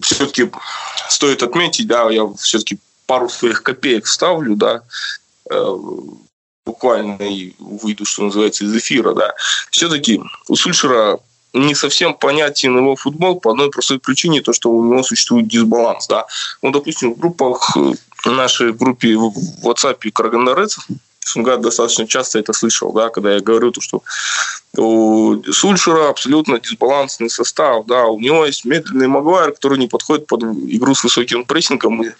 все-таки стоит отметить, да, я все-таки пару своих копеек вставлю, да, э, буквально и выйду, что называется, из эфира, да, все-таки у Сульшера не совсем понятен его футбол по одной простой причине, то, что у него существует дисбаланс. Да. Ну, допустим, в группах в нашей группе в WhatsApp Карагандарец Сунгат достаточно часто это слышал, да, когда я говорю, то, что у Сульшера абсолютно дисбалансный состав, да, у него есть медленный Магуайр, который не подходит под игру с высоким прессингом, и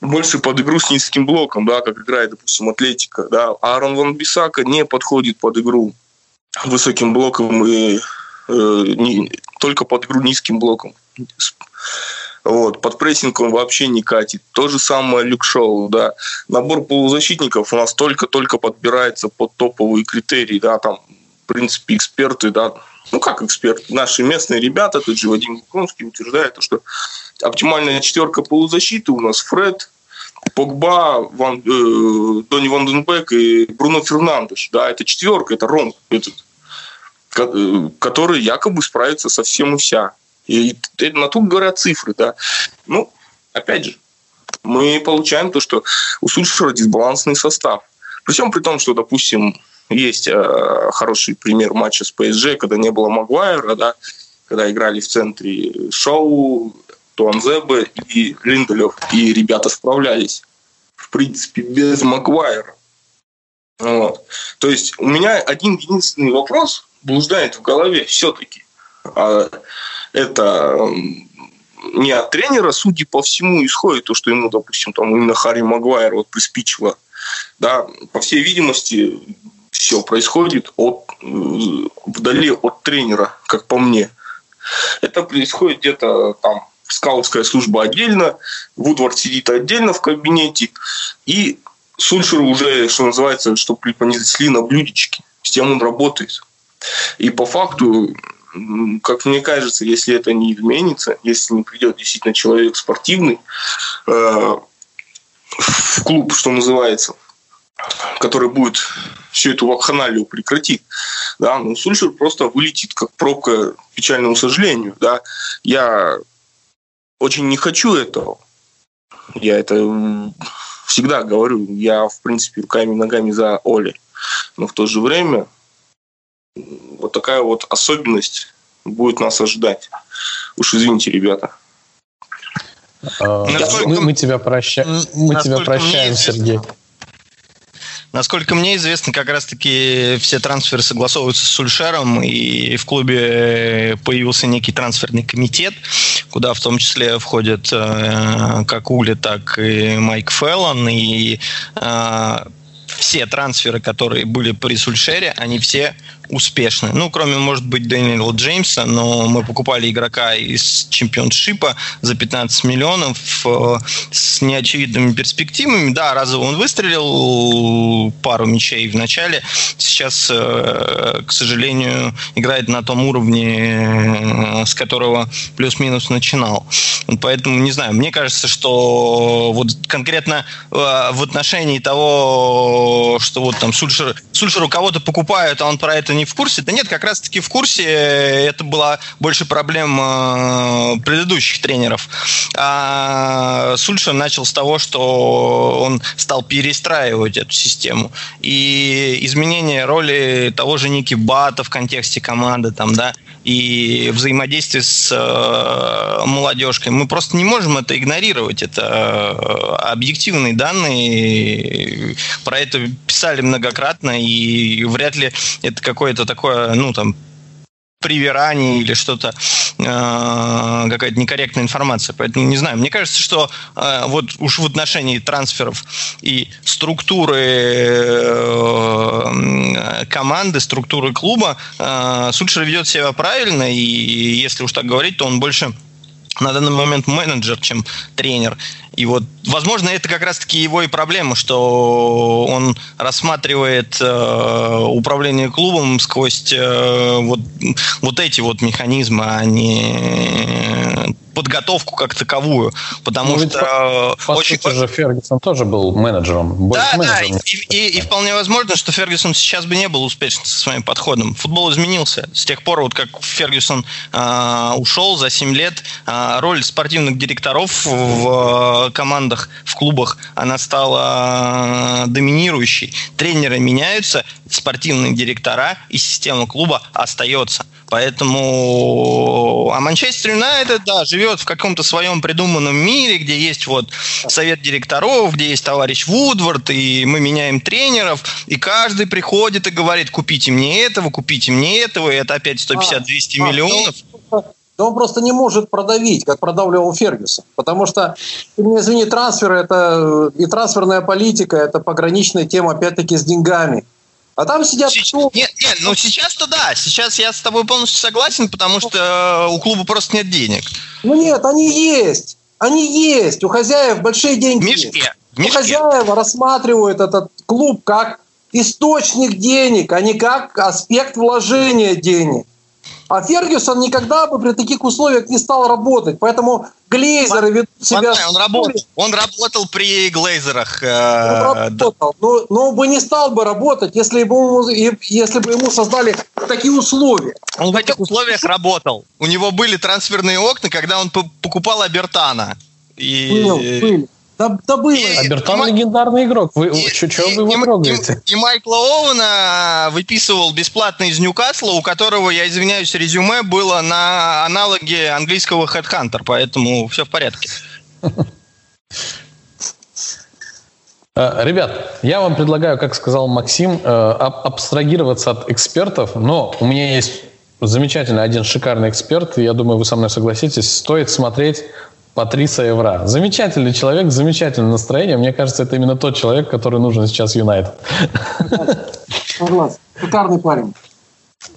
больше под игру с низким блоком, да, как играет, допустим, Атлетика, да. Аарон Ван Бисака не подходит под игру высоким блоком и э, не, только под игру низким блоком. Вот, под прессинг он вообще не катит. То же самое Люк Шоу, да. Набор полузащитников у нас только-только подбирается под топовые критерии, да, там, в принципе, эксперты, да, ну как эксперты, наши местные ребята, тот же Вадим Гуконский утверждает, что оптимальная четверка полузащиты у нас Фред, Погба, Ван, э, Донни Ванденбек и Бруно Фернандеш. Да, это четверка, это Ром, этот, э, который якобы справится со всем и вся. И на то говорят цифры, да. Ну, опять же, мы получаем то, что у Сульшера дисбалансный состав. При всем при том, что, допустим, есть э, хороший пример матча с ПСЖ, когда не было Магуайра, да, когда играли в центре Шоу, Туанзебе и Линделев. И ребята справлялись, в принципе, без Магуайра. Вот. То есть у меня один единственный вопрос блуждает в голове все-таки. А это не от тренера, судя по всему, исходит то, что ему, допустим, там именно Харри Магуайр вот приспичило. Да, по всей видимости, все происходит от, вдали от тренера, как по мне. Это происходит где-то там скаутская служба отдельно, Вудвард сидит отдельно в кабинете, и Сульшер уже, что называется, чтобы преподнесли на блюдечке. С тем он работает. И по факту, как мне кажется, если это не изменится, если не придет действительно человек спортивный, э, в клуб, что называется, который будет всю эту вакханалию прекратит. Да, ну, Сульшер просто вылетит, как пробка, к печальному сожалению. Да. Я очень не хочу этого. Я это всегда говорю. Я, в принципе, руками и ногами за Оли. Но в то же время вот такая вот особенность будет нас ожидать. Уж извините, ребята. А, насколько, мы, мы тебя, проща... мы тебя прощаем, Сергей. Насколько мне известно, как раз-таки все трансферы согласовываются с Сульшером, и в клубе появился некий трансферный комитет, куда в том числе входят э, как Ули, так и Майк Феллон, и э, все трансферы, которые были при Сульшере, они все успешны. Ну, кроме, может быть, Дэниела Джеймса, но мы покупали игрока из чемпионшипа за 15 миллионов э, с неочевидными перспективами. Да, разово он выстрелил пару мячей в начале. Сейчас, э, к сожалению, играет на том уровне, э, с которого плюс-минус начинал. Поэтому, не знаю, мне кажется, что вот конкретно в отношении того, что вот там Сульшер, Сульшер у кого-то покупают, а он про это не в курсе? Да нет, как раз-таки в курсе. Это была больше проблем э, предыдущих тренеров. А Сульшер начал с того, что он стал перестраивать эту систему. И изменение роли того же Ники Бата в контексте команды, там, да, и взаимодействие с э, молодежкой. Мы просто не можем это игнорировать. Это э, объективные данные. Про это писали многократно, и вряд ли это какое-то такое, ну, там, привирание или что-то, э, какая-то некорректная информация. Поэтому не знаю. Мне кажется, что э, вот уж в отношении трансферов и структуры э, команды, структуры клуба э, Сульшер ведет себя правильно, и если уж так говорить, то он больше на данный момент менеджер, чем тренер. И вот, возможно, это как раз-таки его и проблема, что он рассматривает э, управление клубом сквозь э, вот, вот эти вот механизмы, а не подготовку как таковую, потому ну, что по, очень... По же Фергюсон тоже был менеджером. Да, менеджером. да, и, и, и вполне возможно, что Фергюсон сейчас бы не был успешен со своим подходом. Футбол изменился. С тех пор, вот как Фергюсон э, ушел за 7 лет, э, роль спортивных директоров в э, командах, в клубах, она стала э, доминирующей. Тренеры меняются, спортивные директора и система клуба остается. Поэтому... А Манчестер Юнайтед, да, живет в каком-то своем придуманном мире, где есть вот совет директоров, где есть товарищ Вудвард, и мы меняем тренеров, и каждый приходит и говорит, купите мне этого, купите мне этого, и это опять 150-200 а, миллионов. А, да он просто не может продавить, как продавливал Фергюсон. Потому что, ты извини, трансферы это и трансферная политика, это пограничная тема, опять-таки, с деньгами. А там сидят кто? Нет, нет, ну сейчас-то да. Сейчас я с тобой полностью согласен, потому что э, у клуба просто нет денег. Ну нет, они есть. Они есть. У хозяев большие деньги. Мишки. У хозяева рассматривают этот клуб как источник денег, а не как аспект вложения денег. А Фергюсон никогда бы при таких условиях не стал работать. Поэтому Глейзеры ведут себя... Он работал, он работал при Глейзерах. Э, он работал, да. но, но бы не стал бы работать, если бы, ему, если бы ему создали такие условия. Он в этих условиях работал. У него были трансферные окна, когда он покупал Абертана. И... Был, были. Да, да было. И, Абертон и, легендарный игрок. Вы, и, что вы его и, трогаете? И, и Майкла Оуэна выписывал бесплатно из Ньюкасла, у которого, я извиняюсь, резюме было на аналоге английского Headhunter, поэтому все в порядке. Э, ребят, я вам предлагаю, как сказал Максим, э, абстрагироваться от экспертов, но у меня есть замечательный один шикарный эксперт, и я думаю, вы со мной согласитесь, стоит смотреть Патриса Евра. Замечательный человек, замечательное настроение. Мне кажется, это именно тот человек, который нужен сейчас Юнайтед. Согласен. Шикарный парень.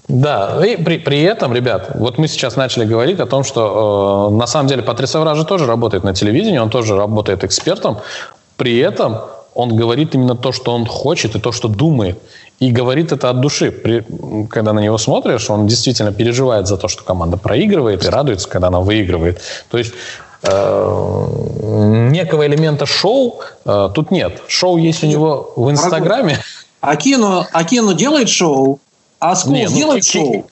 Да, и при, при этом, ребят, вот мы сейчас начали говорить о том, что э, на самом деле Патрис Евра же тоже работает на телевидении, он тоже работает экспертом. При этом он говорит именно то, что он хочет и то, что думает. И говорит это от души. При, когда на него смотришь, он действительно переживает за то, что команда проигрывает и радуется, когда она выигрывает. То есть некого элемента шоу э, тут нет. Шоу есть у него в Инстаграме. Акино, Акино делает шоу, а Скул ну, делает ки- шоу.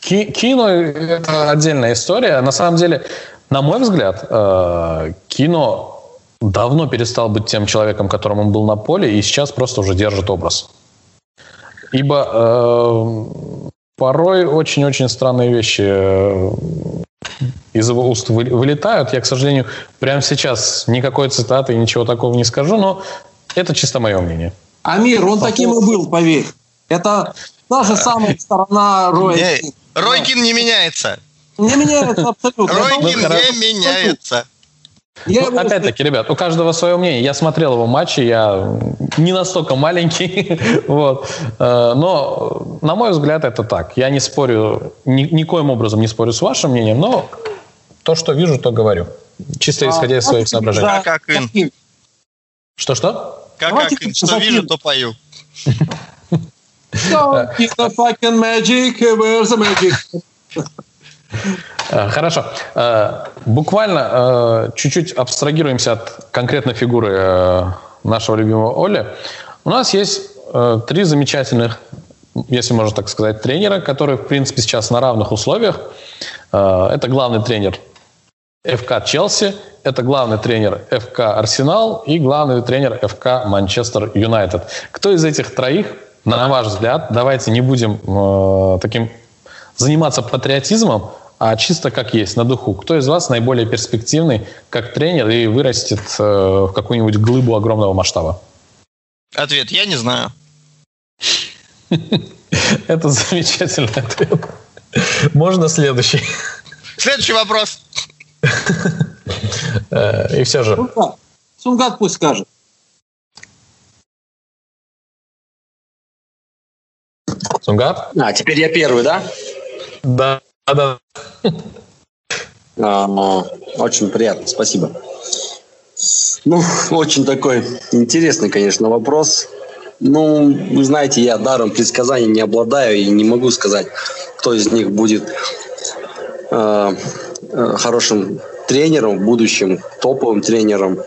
Ки- Кино – это отдельная история. На самом деле, на мой взгляд, э, Кино давно перестал быть тем человеком, которым он был на поле, и сейчас просто уже держит образ. Ибо э, порой очень-очень странные вещи э, из его уст вы- вылетают. Я, к сожалению, прямо сейчас никакой цитаты и ничего такого не скажу, но это чисто мое мнение. Амир, он таким и был, поверь. Это та же самая сторона Роя. Не, Кин. Ройкин не меняется. Не меняется абсолютно. Ройкин не меняется. Я Ну, Опять-таки, ребят, у каждого свое мнение. Я смотрел его матчи, я не настолько маленький, вот. Э, но, на мой взгляд, это так. Я не спорю, ни, никоим образом не спорю с вашим мнением, но то, что вижу, то говорю. Чисто исходя из своих соображений. Как Акын. Акин. Что-что? Как Акын, что вижу, то пою. Don't keep the fucking magic, where's the magic? Э, Хорошо. Э, Буквально э, чуть-чуть абстрагируемся от конкретной фигуры нашего любимого Оли. У нас есть три замечательных, если можно так сказать, тренера, которые, в принципе, сейчас на равных условиях. Это главный тренер ФК Челси, это главный тренер ФК Арсенал и главный тренер ФК Манчестер Юнайтед. Кто из этих троих, на ваш взгляд, давайте не будем э, таким заниматься патриотизмом, а чисто как есть, на духу. Кто из вас наиболее перспективный как тренер и вырастет э, в какую-нибудь глыбу огромного масштаба? Ответ, я не знаю. Это замечательный ответ. Можно следующий? Следующий вопрос. Э, И все же, Сунгат. Сунгат пусть скажет. Сунгат? А, теперь я первый, да? Да, да. А, ну, очень приятно, спасибо. Ну, очень такой интересный, конечно, вопрос. Ну, вы знаете, я даром предсказаний не обладаю и не могу сказать, кто из них будет э, э, хорошим тренером в будущем, топовым тренером,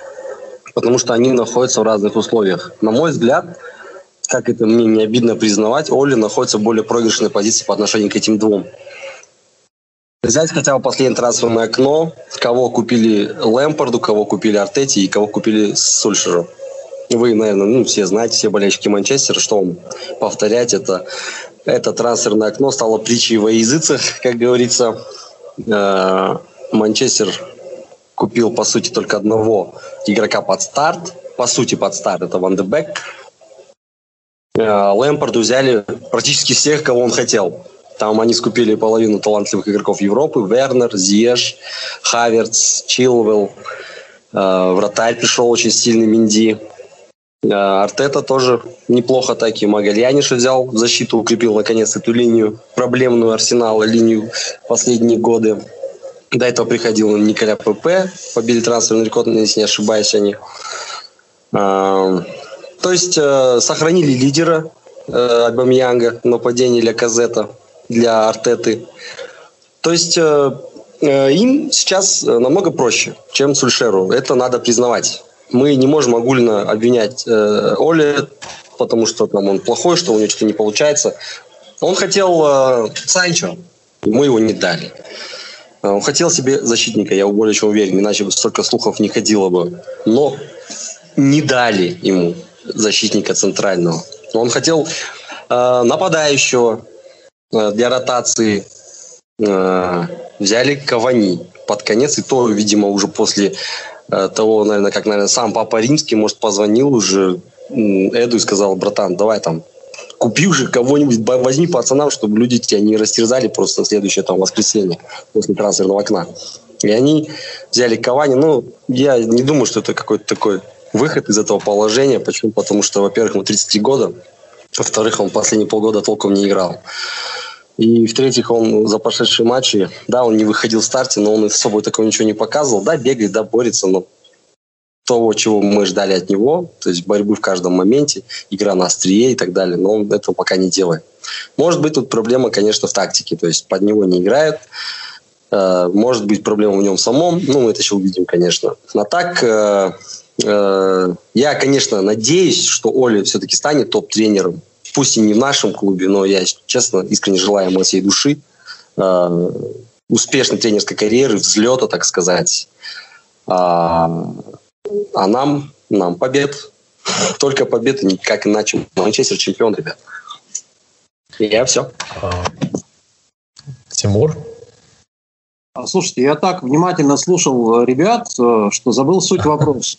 потому что они находятся в разных условиях. На мой взгляд, как это мне не обидно признавать, Оли находится в более проигрышной позиции по отношению к этим двум. Взять хотя бы последнее трансферное окно, кого купили Лэмпорду, кого купили Артети и кого купили Сульшеру. Вы, наверное, ну, все знаете, все болельщики Манчестера, что вам повторять, это, это трансферное окно стало притчей во языцах, как говорится. Э, Манчестер купил, по сути, только одного игрока под старт. По сути, под старт это Ван де Бек. Э, Лэмпорду взяли практически всех, кого он хотел. Там они скупили половину талантливых игроков Европы. Вернер, Зiyech, Хаверц, Чилвелл. Э, Вратарь пришел очень сильный Минди. Э, Артета тоже неплохо так и Магальяниш взял в защиту, укрепил наконец эту линию, проблемную Арсенала, линию последние годы. До этого приходил Николя ПП, побили трансферный рекорд, если не ошибаюсь они. Э, То есть сохранили лидера э, Абамьянга, нападение для Казета, для Артеты. То есть э, э, им сейчас э, намного проще, чем Сульшеру. Это надо признавать. Мы не можем огульно обвинять э, Оли, потому что там он плохой, что у него что-то не получается. Он хотел э, Санчо, ему его не дали. Он хотел себе защитника, я более чем уверен, иначе бы столько слухов не ходило бы. Но не дали ему защитника центрального. Он хотел э, нападающего для ротации. Э, взяли Кавани под конец, и то, видимо, уже после э, того, наверное, как, наверное, сам Папа Римский, может, позвонил уже Эду и сказал, братан, давай там, купи уже кого-нибудь, возьми пацанам, чтобы люди тебя не растерзали просто в следующее там воскресенье после трансферного окна. И они взяли Кавани. Ну, я не думаю, что это какой-то такой выход из этого положения. Почему? Потому что, во-первых, ему 33 года, во-вторых, он последние полгода толком не играл. И в-третьих, он за прошедшие матчи, да, он не выходил в старте, но он с собой такого ничего не показывал. Да, бегает, да, борется, но того, чего мы ждали от него, то есть борьбы в каждом моменте, игра на острие и так далее, но он этого пока не делает. Может быть, тут проблема, конечно, в тактике, то есть под него не играют, Э, может быть, проблема в нем самом. Ну, мы это еще увидим, конечно. А так, э, э, я, конечно, надеюсь, что Оля все-таки станет топ-тренером. Пусть и не в нашем клубе, но я, честно, искренне желаю ему всей души успешной тренерской карьеры, взлета, так сказать. А, а нам, нам побед. Только победы, никак иначе. Манчестер чемпион, ребят. И я все. Тимур? А, слушайте, я так внимательно слушал э, ребят, э, что забыл суть вопроса.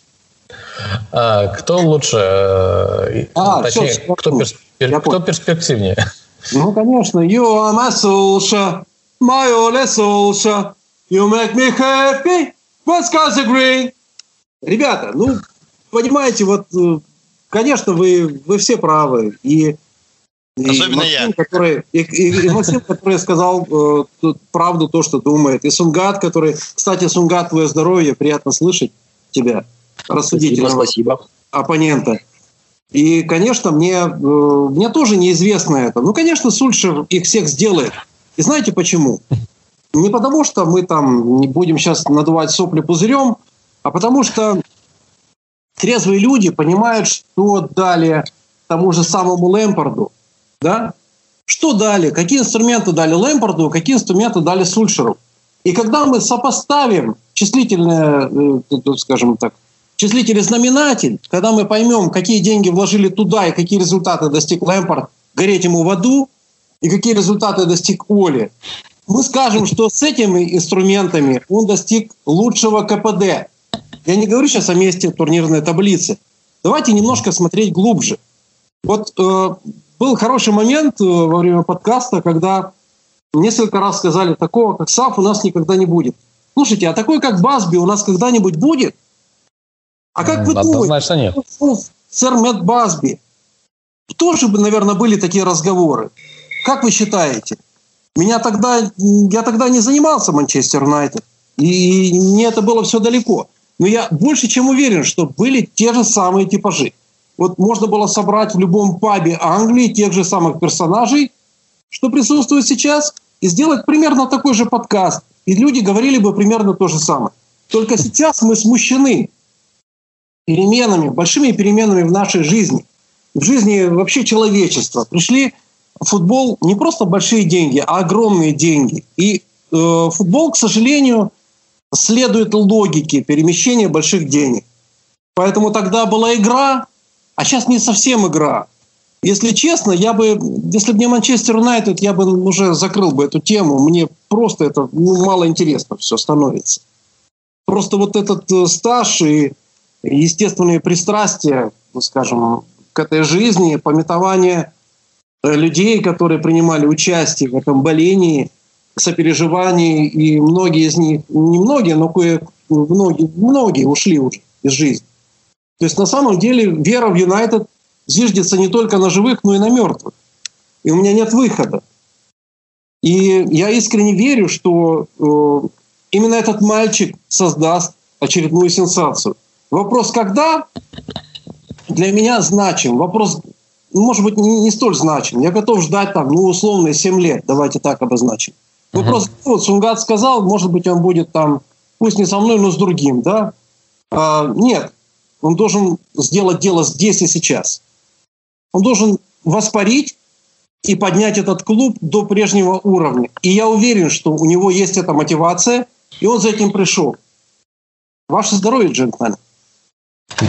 А, кто лучше? Э, а, точнее, все, кто, перспер... кто перспективнее? Ну, конечно, you are my social, my only social, you make me happy, what's agree. Ребята, ну, понимаете, вот, конечно, вы, вы все правы. И Особенно Максим, я. Который, и, и, и Максим, который сказал э, правду, то, что думает. И Сунгат, который... Кстати, Сунгат, твое здоровье, приятно слышать тебя, рассудительного спасибо, спасибо. оппонента. И, конечно, мне, э, мне тоже неизвестно это. Ну, конечно, Сульшер их всех сделает. И знаете почему? Не потому, что мы там не будем сейчас надувать сопли пузырем, а потому что трезвые люди понимают, что дали тому же самому Лэмпорду – да? Что дали? Какие инструменты дали Лэмпорду, какие инструменты дали Сульшеру? И когда мы сопоставим числительное, э, скажем так, числитель и знаменатель, когда мы поймем, какие деньги вложили туда и какие результаты достиг Лэмпорд, гореть ему в аду, и какие результаты достиг Оли, мы скажем, что с этими инструментами он достиг лучшего КПД. Я не говорю сейчас о месте турнирной таблицы. Давайте немножко смотреть глубже. Вот э, был хороший момент э, во время подкаста, когда несколько раз сказали, такого как САФ у нас никогда не будет. Слушайте, а такой как Басби у нас когда-нибудь будет? А как вы Однозначно думаете, нет. сэр Мэтт Басби, тоже, наверное, были такие разговоры. Как вы считаете? Меня тогда, я тогда не занимался Манчестер Юнайтед, и мне это было все далеко. Но я больше чем уверен, что были те же самые типажи вот можно было собрать в любом пабе Англии тех же самых персонажей, что присутствует сейчас, и сделать примерно такой же подкаст. И люди говорили бы примерно то же самое. Только сейчас мы смущены переменами, большими переменами в нашей жизни, в жизни вообще человечества. Пришли в футбол не просто большие деньги, а огромные деньги. И э, футбол, к сожалению, следует логике перемещения больших денег. Поэтому тогда была игра, а сейчас не совсем игра. Если честно, я бы, если бы не Манчестер Юнайтед, я бы уже закрыл бы эту тему. Мне просто это ну, мало интересно все становится. Просто вот этот э, стаж и естественные пристрастия, ну, скажем, к этой жизни, пометование э, людей, которые принимали участие в этом болении, сопереживании, и многие из них, не многие, но кое многие, многие ушли уже из жизни. То есть на самом деле вера в Юнайтед зиждется не только на живых, но и на мертвых. И у меня нет выхода. И я искренне верю, что э, именно этот мальчик создаст очередную сенсацию. Вопрос «когда?» для меня значим. Вопрос, может быть, не, не столь значим. Я готов ждать там, ну, условно, 7 лет. Давайте так обозначим. Вопрос, uh-huh. вот Сунгат сказал, может быть, он будет там, пусть не со мной, но с другим, да? А, нет, он должен сделать дело здесь и сейчас. Он должен воспарить и поднять этот клуб до прежнего уровня. И я уверен, что у него есть эта мотивация, и он за этим пришел. Ваше здоровье, джентльмены.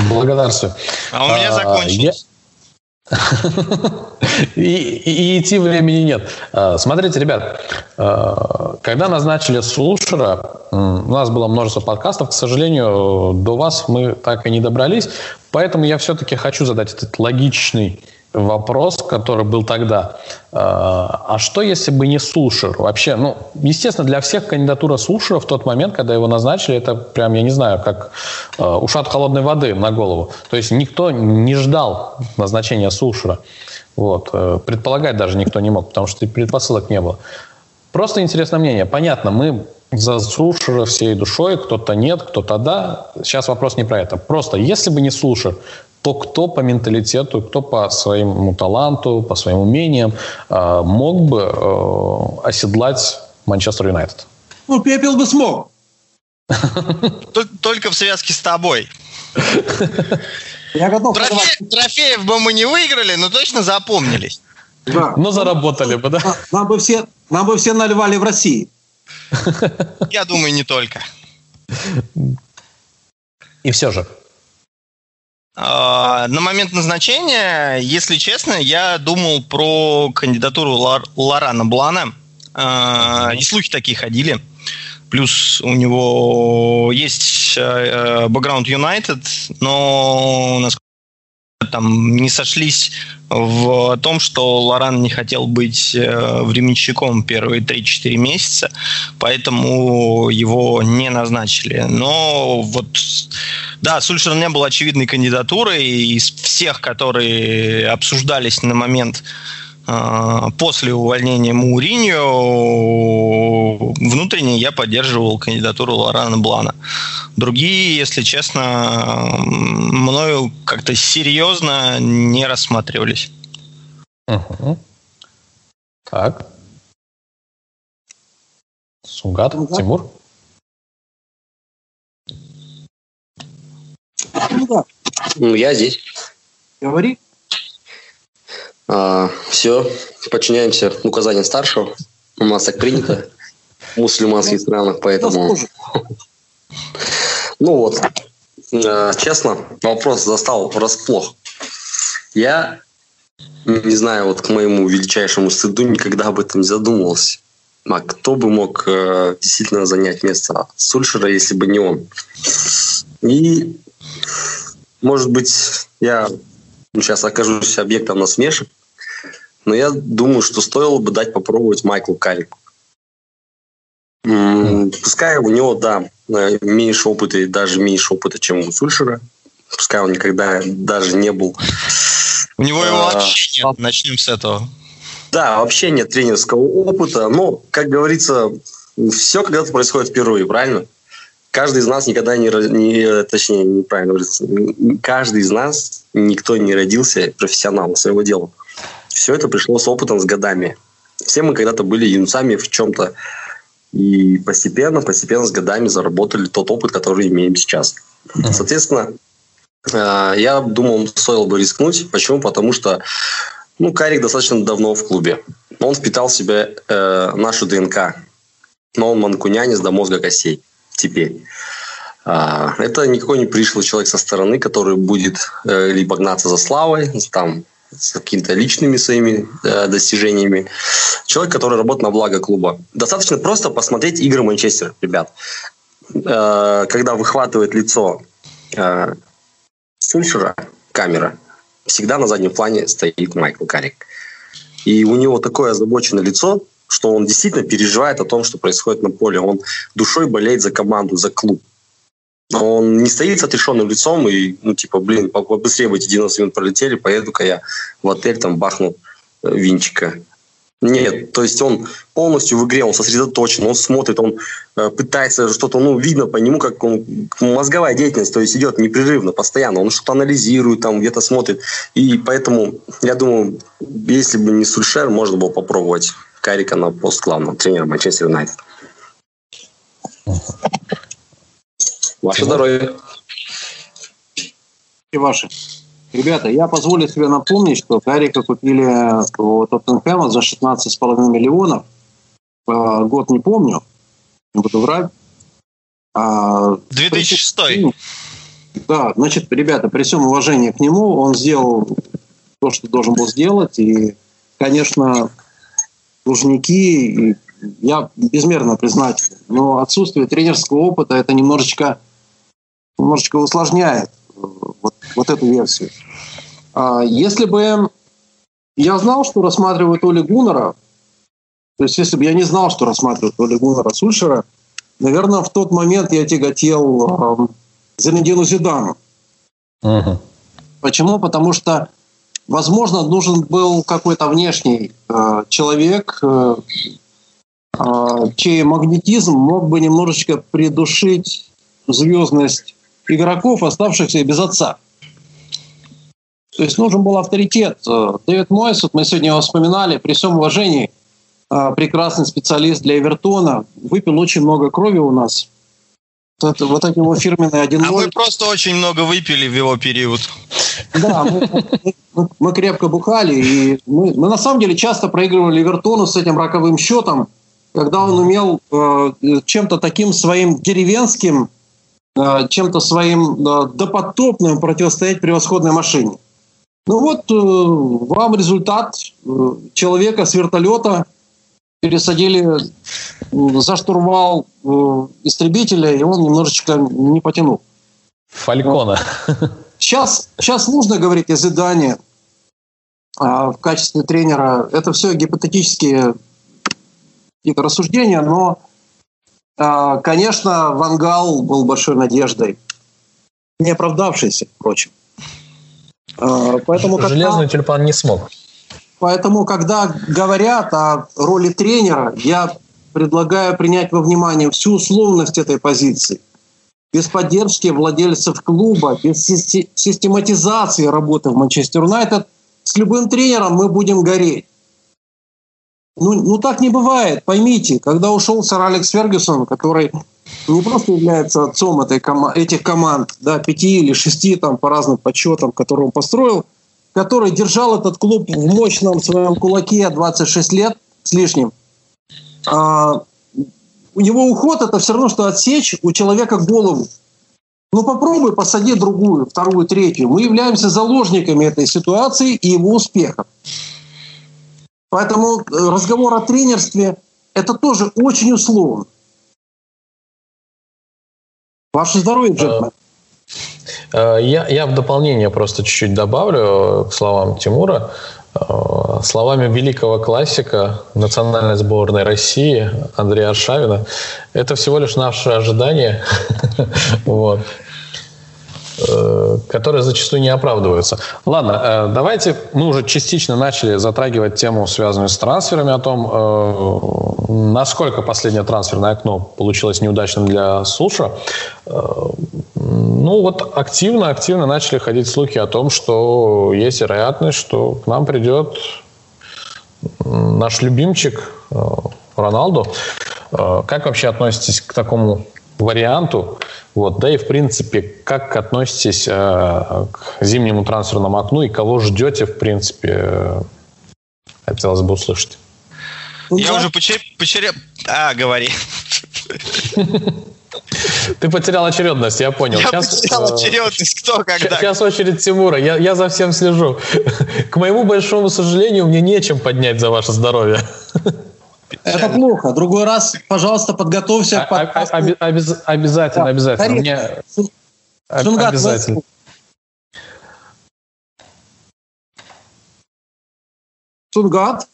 Благодарствую. А у меня а, закончилось. И, и идти времени нет. А, смотрите, ребят, а, когда назначили слушера, у нас было множество подкастов, к сожалению, до вас мы так и не добрались, поэтому я все-таки хочу задать этот логичный вопрос, который был тогда. А, а что, если бы не Сулшер? Вообще, ну, естественно, для всех кандидатура Сулшера в тот момент, когда его назначили, это прям, я не знаю, как а, ушат холодной воды на голову. То есть никто не ждал назначения Сулшера. Вот. Э, предполагать даже никто не мог, потому что предпосылок не было. Просто интересное мнение. Понятно, мы за Сулшера всей душой, кто-то нет, кто-то да. Сейчас вопрос не про это. Просто, если бы не Сулшер, то кто по менталитету, кто по своему таланту, по своим умениям э, мог бы э, оседлать Манчестер Юнайтед? Ну, Пепел бы смог. Только в связке с тобой. Я готов. Трофе, трофеев бы мы не выиграли, но точно запомнились. Да. Но заработали бы, да? Нам бы все, нам бы все наливали в России. Я думаю, не только. И все же. А, на момент назначения, если честно, я думал про кандидатуру Лорана Блана. А, и слухи такие ходили. Плюс у него есть э, бэкграунд United, но насколько там не сошлись в том, что Лоран не хотел быть э, временщиком первые 3-4 месяца, поэтому его не назначили. Но вот, да, Сульшер не был очевидной кандидатурой. Из всех, которые обсуждались на момент после увольнения Мауриньо внутренне я поддерживал кандидатуру Лорана Блана. Другие, если честно, мною как-то серьезно не рассматривались. Угу. Так. Сунгат, угу. Тимур? Ну, я здесь. Говори. А, все, подчиняемся указаниям старшего. У нас так принято в мусульманских странах, поэтому... Ну вот, а, честно, вопрос застал врасплох. Я не знаю, вот к моему величайшему стыду никогда об этом не задумывался. А кто бы мог э, действительно занять место Сульшера, если бы не он? И, может быть, я сейчас окажусь объектом насмешек, но я думаю, что стоило бы дать попробовать Майклу Каррику. Пускай у него, да, э, меньше опыта и даже меньше опыта, чем у Сульшера. Пускай он никогда даже не был... У него его а, вообще нет, начнем с этого. Да, вообще нет тренерского опыта, но, как говорится, все когда-то происходит впервые, правильно? Каждый из нас никогда не, не точнее, неправильно говорится, каждый из нас, никто не родился профессионалом своего дела. Все это пришло с опытом, с годами. Все мы когда-то были юнцами в чем-то, и постепенно, постепенно с годами заработали тот опыт, который имеем сейчас. Соответственно, э, я думал, стоило бы рискнуть. Почему? Потому что ну, Карик достаточно давно в клубе. Он впитал в себя э, нашу ДНК. Но он манкунянец до мозга костей теперь. А, это никакой не пришлый человек со стороны, который будет э, либо гнаться за славой, там, с какими-то личными своими э, достижениями. Человек, который работает на благо клуба. Достаточно просто посмотреть игры Манчестер, ребят. Э, когда выхватывает лицо э, Сульшера, камера, всегда на заднем плане стоит Майкл Карик. И у него такое озабоченное лицо, что он действительно переживает о том, что происходит на поле. Он душой болеет за команду, за клуб. Он не стоит с отрешенным лицом и, ну, типа, блин, побыстрее бы эти 90 минут пролетели, поеду-ка я в отель, там, бахну э, винчика. Нет, то есть он полностью в игре, он сосредоточен, он смотрит, он э, пытается что-то, ну, видно по нему, как он, мозговая деятельность, то есть идет непрерывно, постоянно, он что-то анализирует, там где-то смотрит, и поэтому, я думаю, если бы не Сульшер, можно было попробовать Карика на пост главного тренера Манчестер Юнайтед. Ваше здоровье. И ваше. Ребята, я позволю себе напомнить, что Карика купили у Тоттенхэма за 16,5 миллионов. А, год не помню, не буду врать. 2006. А, да, значит, ребята, при всем уважении к нему, он сделал то, что должен был сделать. И, конечно, должники, я безмерно признателен. Но отсутствие тренерского опыта это немножечко немножечко усложняет э, вот, вот эту версию. А если бы я знал, что рассматривают Оли Гуннера, то есть если бы я не знал, что рассматривают Оли Гуннера Сульшера, наверное, в тот момент я тяготел э, Зенедину Зидану. Uh-huh. Почему? Потому что, возможно, нужен был какой-то внешний э, человек, э, э, чей магнетизм мог бы немножечко придушить звездность игроков, оставшихся без отца. То есть нужен был авторитет. Дэвид Мойс, вот мы сегодня его вспоминали, при всем уважении, а, прекрасный специалист для Эвертона, выпил очень много крови у нас. Вот, это, вот эти его фирменные 1 А мы просто очень много выпили в его период. Да, мы, мы, мы крепко бухали, и мы, мы на самом деле часто проигрывали Эвертону с этим роковым счетом, когда он умел э, чем-то таким своим деревенским, э, чем-то своим э, допотопным противостоять превосходной машине. Ну вот э, вам результат э, человека с вертолета пересадили за штурвал э, истребителя, и он немножечко не потянул. Фалькона. Сейчас, сейчас нужно говорить о Зидане а, в качестве тренера. Это все гипотетические какие-то рассуждения, но, а, конечно, Вангал был большой надеждой, не оправдавшейся, впрочем. А, поэтому, Железный когда, тюльпан не смог. Поэтому, когда говорят о роли тренера, я предлагаю принять во внимание всю условность этой позиции. Без поддержки владельцев клуба, без систематизации работы в Манчестер Юнайтед, с любым тренером мы будем гореть. Ну, ну так не бывает, поймите. Когда ушел сэр Алекс Фергюсон, который не просто является отцом этой этих команд, да, пяти или шести там по разным подсчетам, которые он построил, который держал этот клуб в мощном своем кулаке 26 лет с лишним, а, у него уход это все равно, что отсечь у человека голову. Ну попробуй посади другую, вторую, третью. Мы являемся заложниками этой ситуации и его успеха. Поэтому э, разговор о тренерстве это тоже очень условно. Ваше здоровье, джентльмен. Э, я, я в дополнение просто чуть-чуть добавлю к словам Тимура. Э, словами великого классика национальной сборной России Андрея Аршавина, это всего лишь наше ожидание. вот. Э, которые зачастую не оправдываются. Ладно, э, давайте мы уже частично начали затрагивать тему, связанную с трансферами, о том, э, насколько последнее трансферное окно получилось неудачным для Суша. Ну вот активно-активно начали ходить слухи о том, что есть вероятность, что к нам придет наш любимчик Роналду. Как вообще относитесь к такому варианту. Вот, да и в принципе, как относитесь э, к зимнему трансферному окну и кого ждете, в принципе, э, хотелось бы услышать. Я да. уже почеря... А, говори. Ты потерял очередность, я понял. Я сейчас, потерял э, очередность, кто когда. Сейчас очередь Тимура, я, я за всем слежу. К моему большому сожалению, мне нечем поднять за ваше здоровье. Это плохо. Другой раз, пожалуйста, подготовься к а, а, подкасту. Обязательно, обязательно. Мне... Обязательно. Сунгат?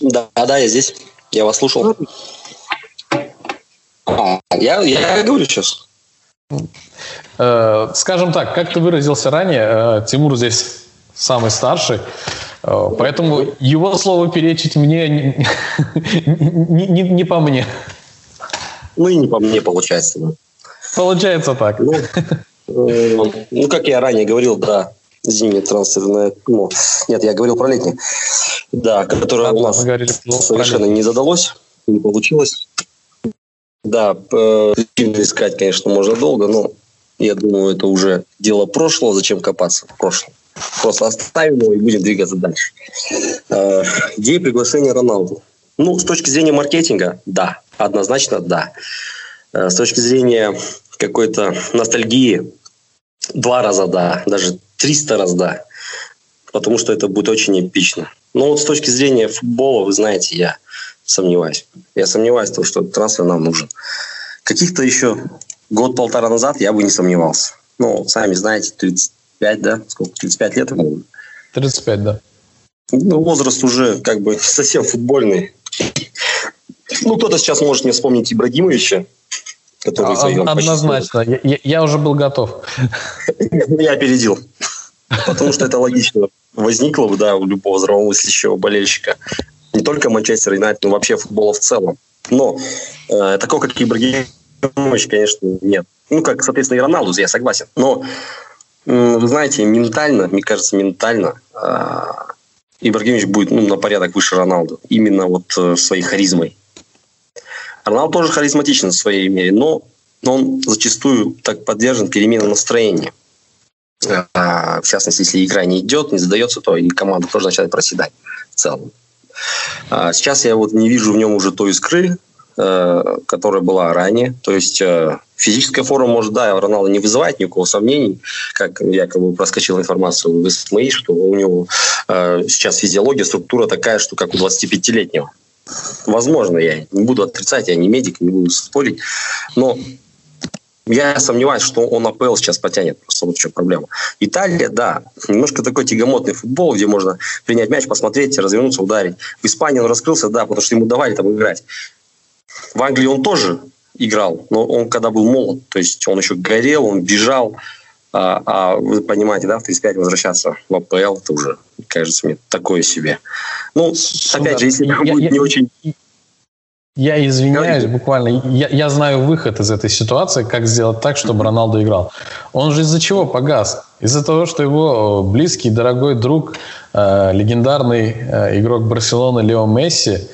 Да, да, я здесь. Я вас слушал. А, я, я говорю сейчас. Э, скажем так, как ты выразился ранее, э, Тимур здесь самый старший. Э, поэтому его слово перечить мне не, не, не по мне. Ну и не по мне получается. Да. Получается так. Ну, э, ну, как я ранее говорил, да, зимнее трансферное ну, Нет, я говорил про летнее. Да, которое у нас говорили, совершенно не задалось, не получилось. Да, э, искать, конечно, можно долго, но я думаю, это уже дело прошлого. Зачем копаться в прошлом? Просто оставим его и будем двигаться дальше. Э, идея приглашения Роналду. Ну, с точки зрения маркетинга, да. Однозначно, да. Э, с точки зрения какой-то ностальгии, два раза да. Даже триста раз да. Потому что это будет очень эпично. Но вот с точки зрения футбола, вы знаете, я сомневаюсь. Я сомневаюсь в том, что трансфер нам нужен. Каких-то еще год-полтора назад я бы не сомневался. Ну, сами знаете, 30, 35, да? Сколько? 35 лет ему? 35, да. Ну, возраст уже как бы совсем футбольный. Ну, кто-то сейчас может мне вспомнить Ибрагимовича, который а, Однозначно. Я, я уже был готов. Я опередил. Потому что это логично возникло бы, да, у любого здравомыслящего болельщика. Не только Манчестер Юнайтед, но вообще футбола в целом. Но э, такого, как Ибрагимович, конечно, нет. Ну, как, соответственно, и Роналду, я согласен. Но вы знаете, ментально, мне кажется, ментально, а, Ибрагимович будет ну, на порядок выше Роналду. Именно вот э, своей харизмой. Роналду тоже харизматичен в своей мере, но, но он зачастую так поддержан переменам настроения. А, в частности, если игра не идет, не задается, то и команда тоже начинает проседать в целом. А сейчас я вот не вижу в нем уже той искры, э, которая была ранее. То есть э, физическая форма, может, да, Роналду не вызывает никакого сомнений, как якобы проскочила информация в СМИ, что у него э, сейчас физиология, структура такая, что как у 25-летнего. Возможно, я не буду отрицать, я не медик, не буду спорить, но я сомневаюсь, что он АПЛ сейчас потянет. Просто вот чем проблема. Италия, да, немножко такой тягомотный футбол, где можно принять мяч, посмотреть, развернуться, ударить. В Испании он раскрылся, да, потому что ему давали там играть. В Англии он тоже играл, но он когда был молод, то есть он еще горел, он бежал, а, а вы понимаете, да, в 35 возвращаться в АПЛ, это уже, кажется мне, такое себе. Ну, опять же, если я, будет я, не очень я извиняюсь, буквально. Я, я знаю выход из этой ситуации, как сделать так, чтобы Роналду играл. Он же из-за чего погас? Из-за того, что его близкий, дорогой друг, э, легендарный э, игрок Барселоны Лео Месси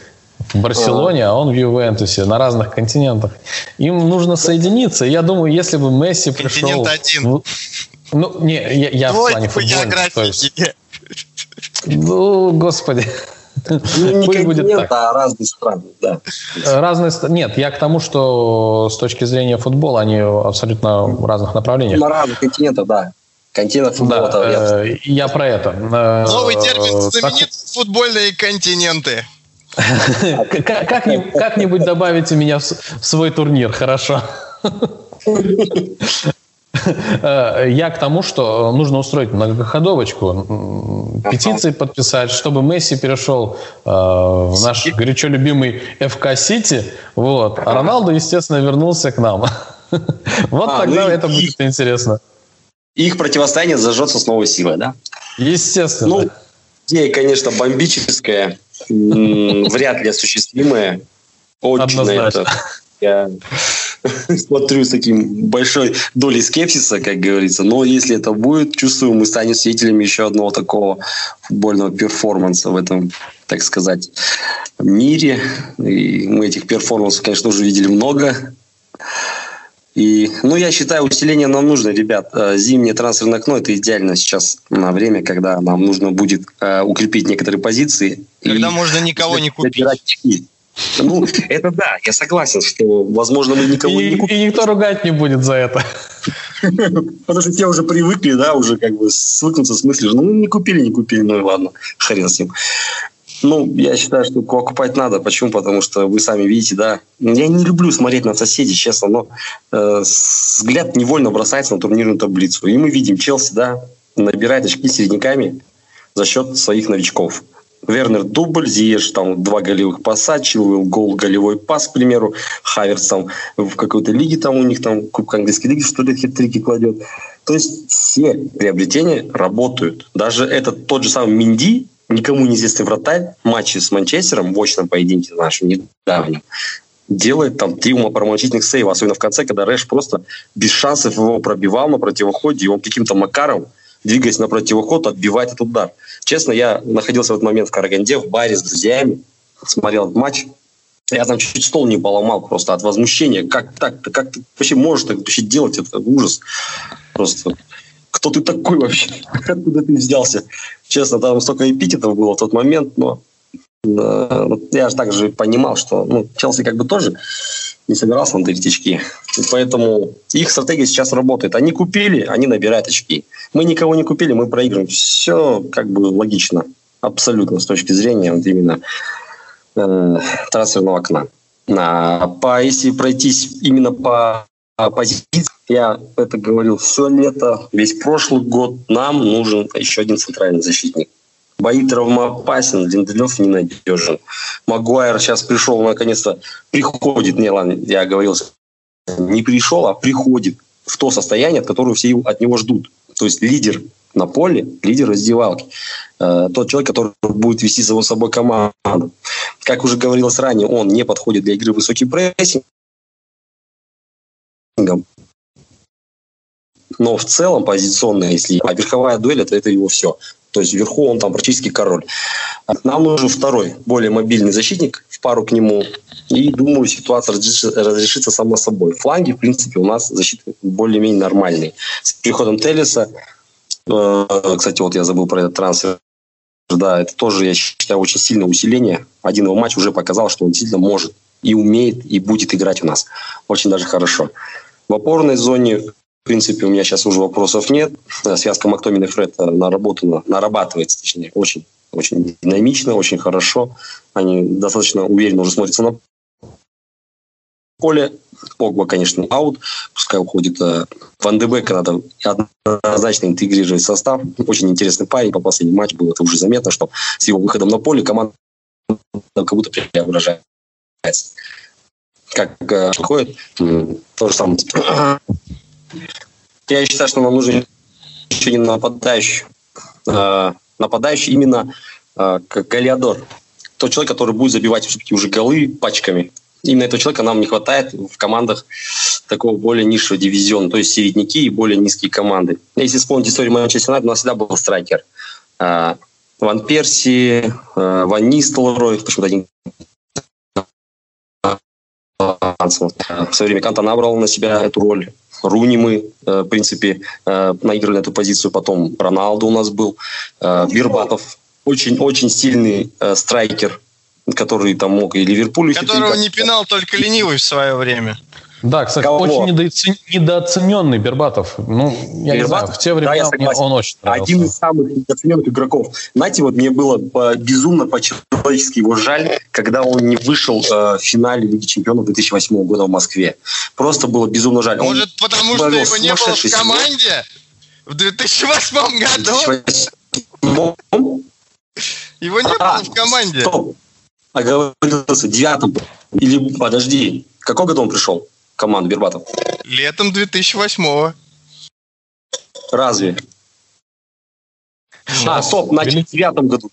в Барселоне, а он в Ювентусе на разных континентах. Им нужно соединиться. Я думаю, если бы Месси пришел... Континент один. Ну, не, я, я в плане футбола. Ну, господи. Ну, не Пусть будет так. а разные страны, да. Разные, нет, я к тому, что с точки зрения футбола они абсолютно в разных направлениях. На разных континентах, да. Континент футбола. Да, я... я про это. Новый термин знаменит футбольные континенты. Как-нибудь добавите меня в свой турнир, хорошо? Э, я к тому, что нужно устроить многоходовочку, петиции подписать, чтобы Месси перешел э, в наш горячо любимый ФК Сити, вот, а Роналду, естественно, вернулся к нам. Вот а, тогда ну это будет интересно. Их противостояние зажжется с новой силой, да? Естественно. Ну, идея, конечно, бомбическая, вряд ли осуществимая. Очень на это я смотрю с таким большой долей скепсиса, как говорится. Но если это будет, чувствую, мы станем свидетелями еще одного такого футбольного перформанса в этом, так сказать, мире. И мы этих перформансов, конечно, уже видели много. И, ну, я считаю, усиление нам нужно, ребят. Э, зимнее трансферное окно – это идеально сейчас на время, когда нам нужно будет э, укрепить некоторые позиции. Когда и можно никого не купить. Ну, это да, я согласен, что, возможно, мы никого и, не купим. И никто ругать не будет за это. Потому что те уже привыкли, да, уже как бы свыкнуться с мыслью, ну, не купили, не купили, ну и ладно, хрен с ним. Ну, я считаю, что покупать надо. Почему? Потому что вы сами видите, да. Я не люблю смотреть на соседей, честно, но э, взгляд невольно бросается на турнирную таблицу. И мы видим, Челси, да, набирает очки середняками за счет своих новичков. Вернер дубль, Зиеш там два голевых паса, Чилвелл гол, голевой пас, к примеру, Хаверс там в какой-то лиге там у них там Кубка английской лиги, что ли, хитрики кладет. То есть все приобретения работают. Даже этот тот же самый Минди, никому неизвестный вратарь, матче с Манчестером в очном поединке нашем недавнем, делает там три умопромочительных сейва, особенно в конце, когда Рэш просто без шансов его пробивал на противоходе, и он каким-то макаром двигаясь на противоход, отбивать этот удар. Честно, я находился в этот момент в Караганде, в баре с друзьями, смотрел этот матч. Я там чуть стол не поломал просто от возмущения. Как так? Как ты вообще можешь так вообще делать? Это ужас. Просто кто ты такой вообще? Откуда ты взялся? Честно, там столько эпитетов было в тот момент, но э, я же также понимал, что ну, Челси как бы тоже не собирался на дарить очки. И поэтому их стратегия сейчас работает. Они купили, они набирают очки. Мы никого не купили, мы проигрываем. Все как бы логично. Абсолютно с точки зрения вот именно э, трансферного окна. А, по, если пройтись именно по позиции, я это говорил все лето, весь прошлый год, нам нужен еще один центральный защитник. Бои травмоопасен, Линделев ненадежен. Магуайр сейчас пришел, наконец-то приходит. Не, ладно, я оговорился. Не пришел, а приходит в то состояние, от которого все от него ждут. То есть лидер на поле, лидер раздевалки. Э, тот человек, который будет вести за собой команду. Как уже говорилось ранее, он не подходит для игры высокий прессинг. Но в целом позиционно, если а верховая дуэль, это, это его все. То есть вверху он там практически король. Нам нужен второй, более мобильный защитник в пару к нему. И думаю, ситуация разрешится, сама собой. Фланги, в принципе, у нас защиты более-менее нормальные. С приходом Телеса, э, кстати, вот я забыл про этот трансфер, да, это тоже, я считаю, очень сильное усиление. Один его матч уже показал, что он действительно может и умеет, и будет играть у нас. Очень даже хорошо. В опорной зоне, в принципе, у меня сейчас уже вопросов нет. Связка Мактомин и Фред наработана, нарабатывается, точнее, очень, очень динамично, очень хорошо. Они достаточно уверенно уже смотрятся на поле. Погба, конечно, аут. Пускай уходит э, Ван де Бека, надо однозначно интегрировать состав. Очень интересный парень. По последнему матчу было это уже заметно, что с его выходом на поле команда как будто преображается. Как э, ходит, то же самое. Я считаю, что нам нужен еще не нападающий. Э, нападающий именно э, как Галиадор. Тот человек, который будет забивать все-таки уже голы пачками именно этого человека нам не хватает в командах такого более низшего дивизиона, то есть середняки и более низкие команды. Если вспомнить историю Манчестер Юнайтед, у нас всегда был страйкер. А, Ван Перси, Ван Нистелрой, почему-то один в свое время Канта набрал на себя эту роль. Руни мы, э, в принципе, э, наиграли эту позицию. Потом Роналду у нас был. Э, Бирбатов. Очень-очень сильный страйкер который там мог и Ливерпуль... Которого не пинал только ленивый в свое время. Да, кстати, Кого? очень недооцен... недооцененный Бербатов. Ну, я Бербатов? не знаю, в те времена да, он очень нравился. Один из самых недооцененных игроков. Знаете, вот мне было безумно по-человечески его жаль, когда он не вышел э, в финале Лиги Чемпионов 2008 года в Москве. Просто было безумно жаль. Может, он потому что его не было в команде в 2008 году? 2008? Его не а, было в команде. Стоп оговорился девятом. Или, подожди, в каком году он пришел команду Бербатов? Летом 2008-го. Разве? А, стоп, значит, в девятом году.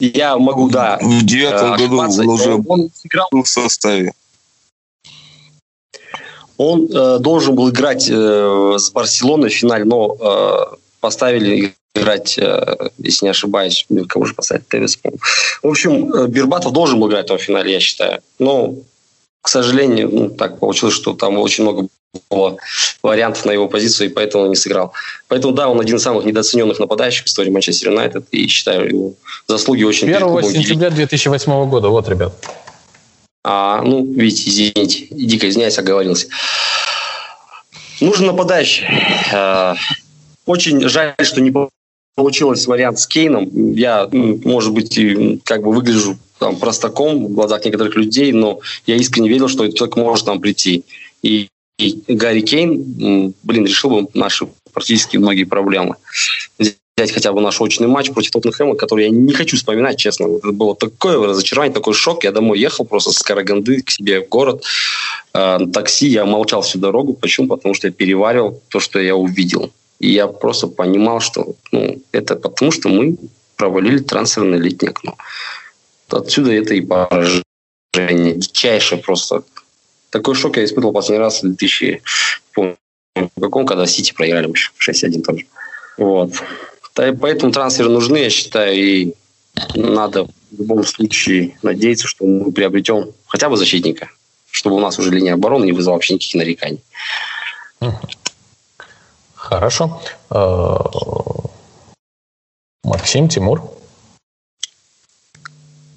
Я могу, да. В девятом э, году он уже он играл в составе. Он э, должен был играть э, с Барселоной в финале, но э, поставили играть, э, если не ошибаюсь, кого же поставить, Тевис, В общем, э, Бирбатов должен был играть в финале, я считаю. Но, к сожалению, ну, так получилось, что там очень много было вариантов на его позицию, и поэтому он не сыграл. Поэтому, да, он один из самых недооцененных нападающих в истории Манчестер Юнайтед, и считаю его заслуги очень 1 сентября 2008 года, вот, ребят. А, ну, видите, извините, дико извиняюсь, оговорился. Нужен нападающий. Э, очень жаль, что не получилось вариант с Кейном. Я, может быть, как бы выгляжу там, простаком в глазах некоторых людей, но я искренне верил, что этот человек может нам прийти. И, и Гарри Кейн, блин, решил бы наши практически многие проблемы. Взять хотя бы наш очный матч против Тоттенхэма, который я не хочу вспоминать, честно. Это было такое разочарование, такой шок. Я домой ехал просто с Караганды к себе в город. Э, на такси я молчал всю дорогу. Почему? Потому что я переваривал то, что я увидел. И я просто понимал, что ну, это потому, что мы провалили трансферное летнее окно. Отсюда это и поражение. Дичайшее просто. Такой шок я испытывал последний раз в 2000, помню, в каком, когда Сити проиграли мы 6-1 тоже. Вот. Поэтому трансферы нужны, я считаю, и надо в любом случае надеяться, что мы приобретем хотя бы защитника, чтобы у нас уже линия обороны не вызвала вообще никаких нареканий. Хорошо. Э, Максим, Тимур.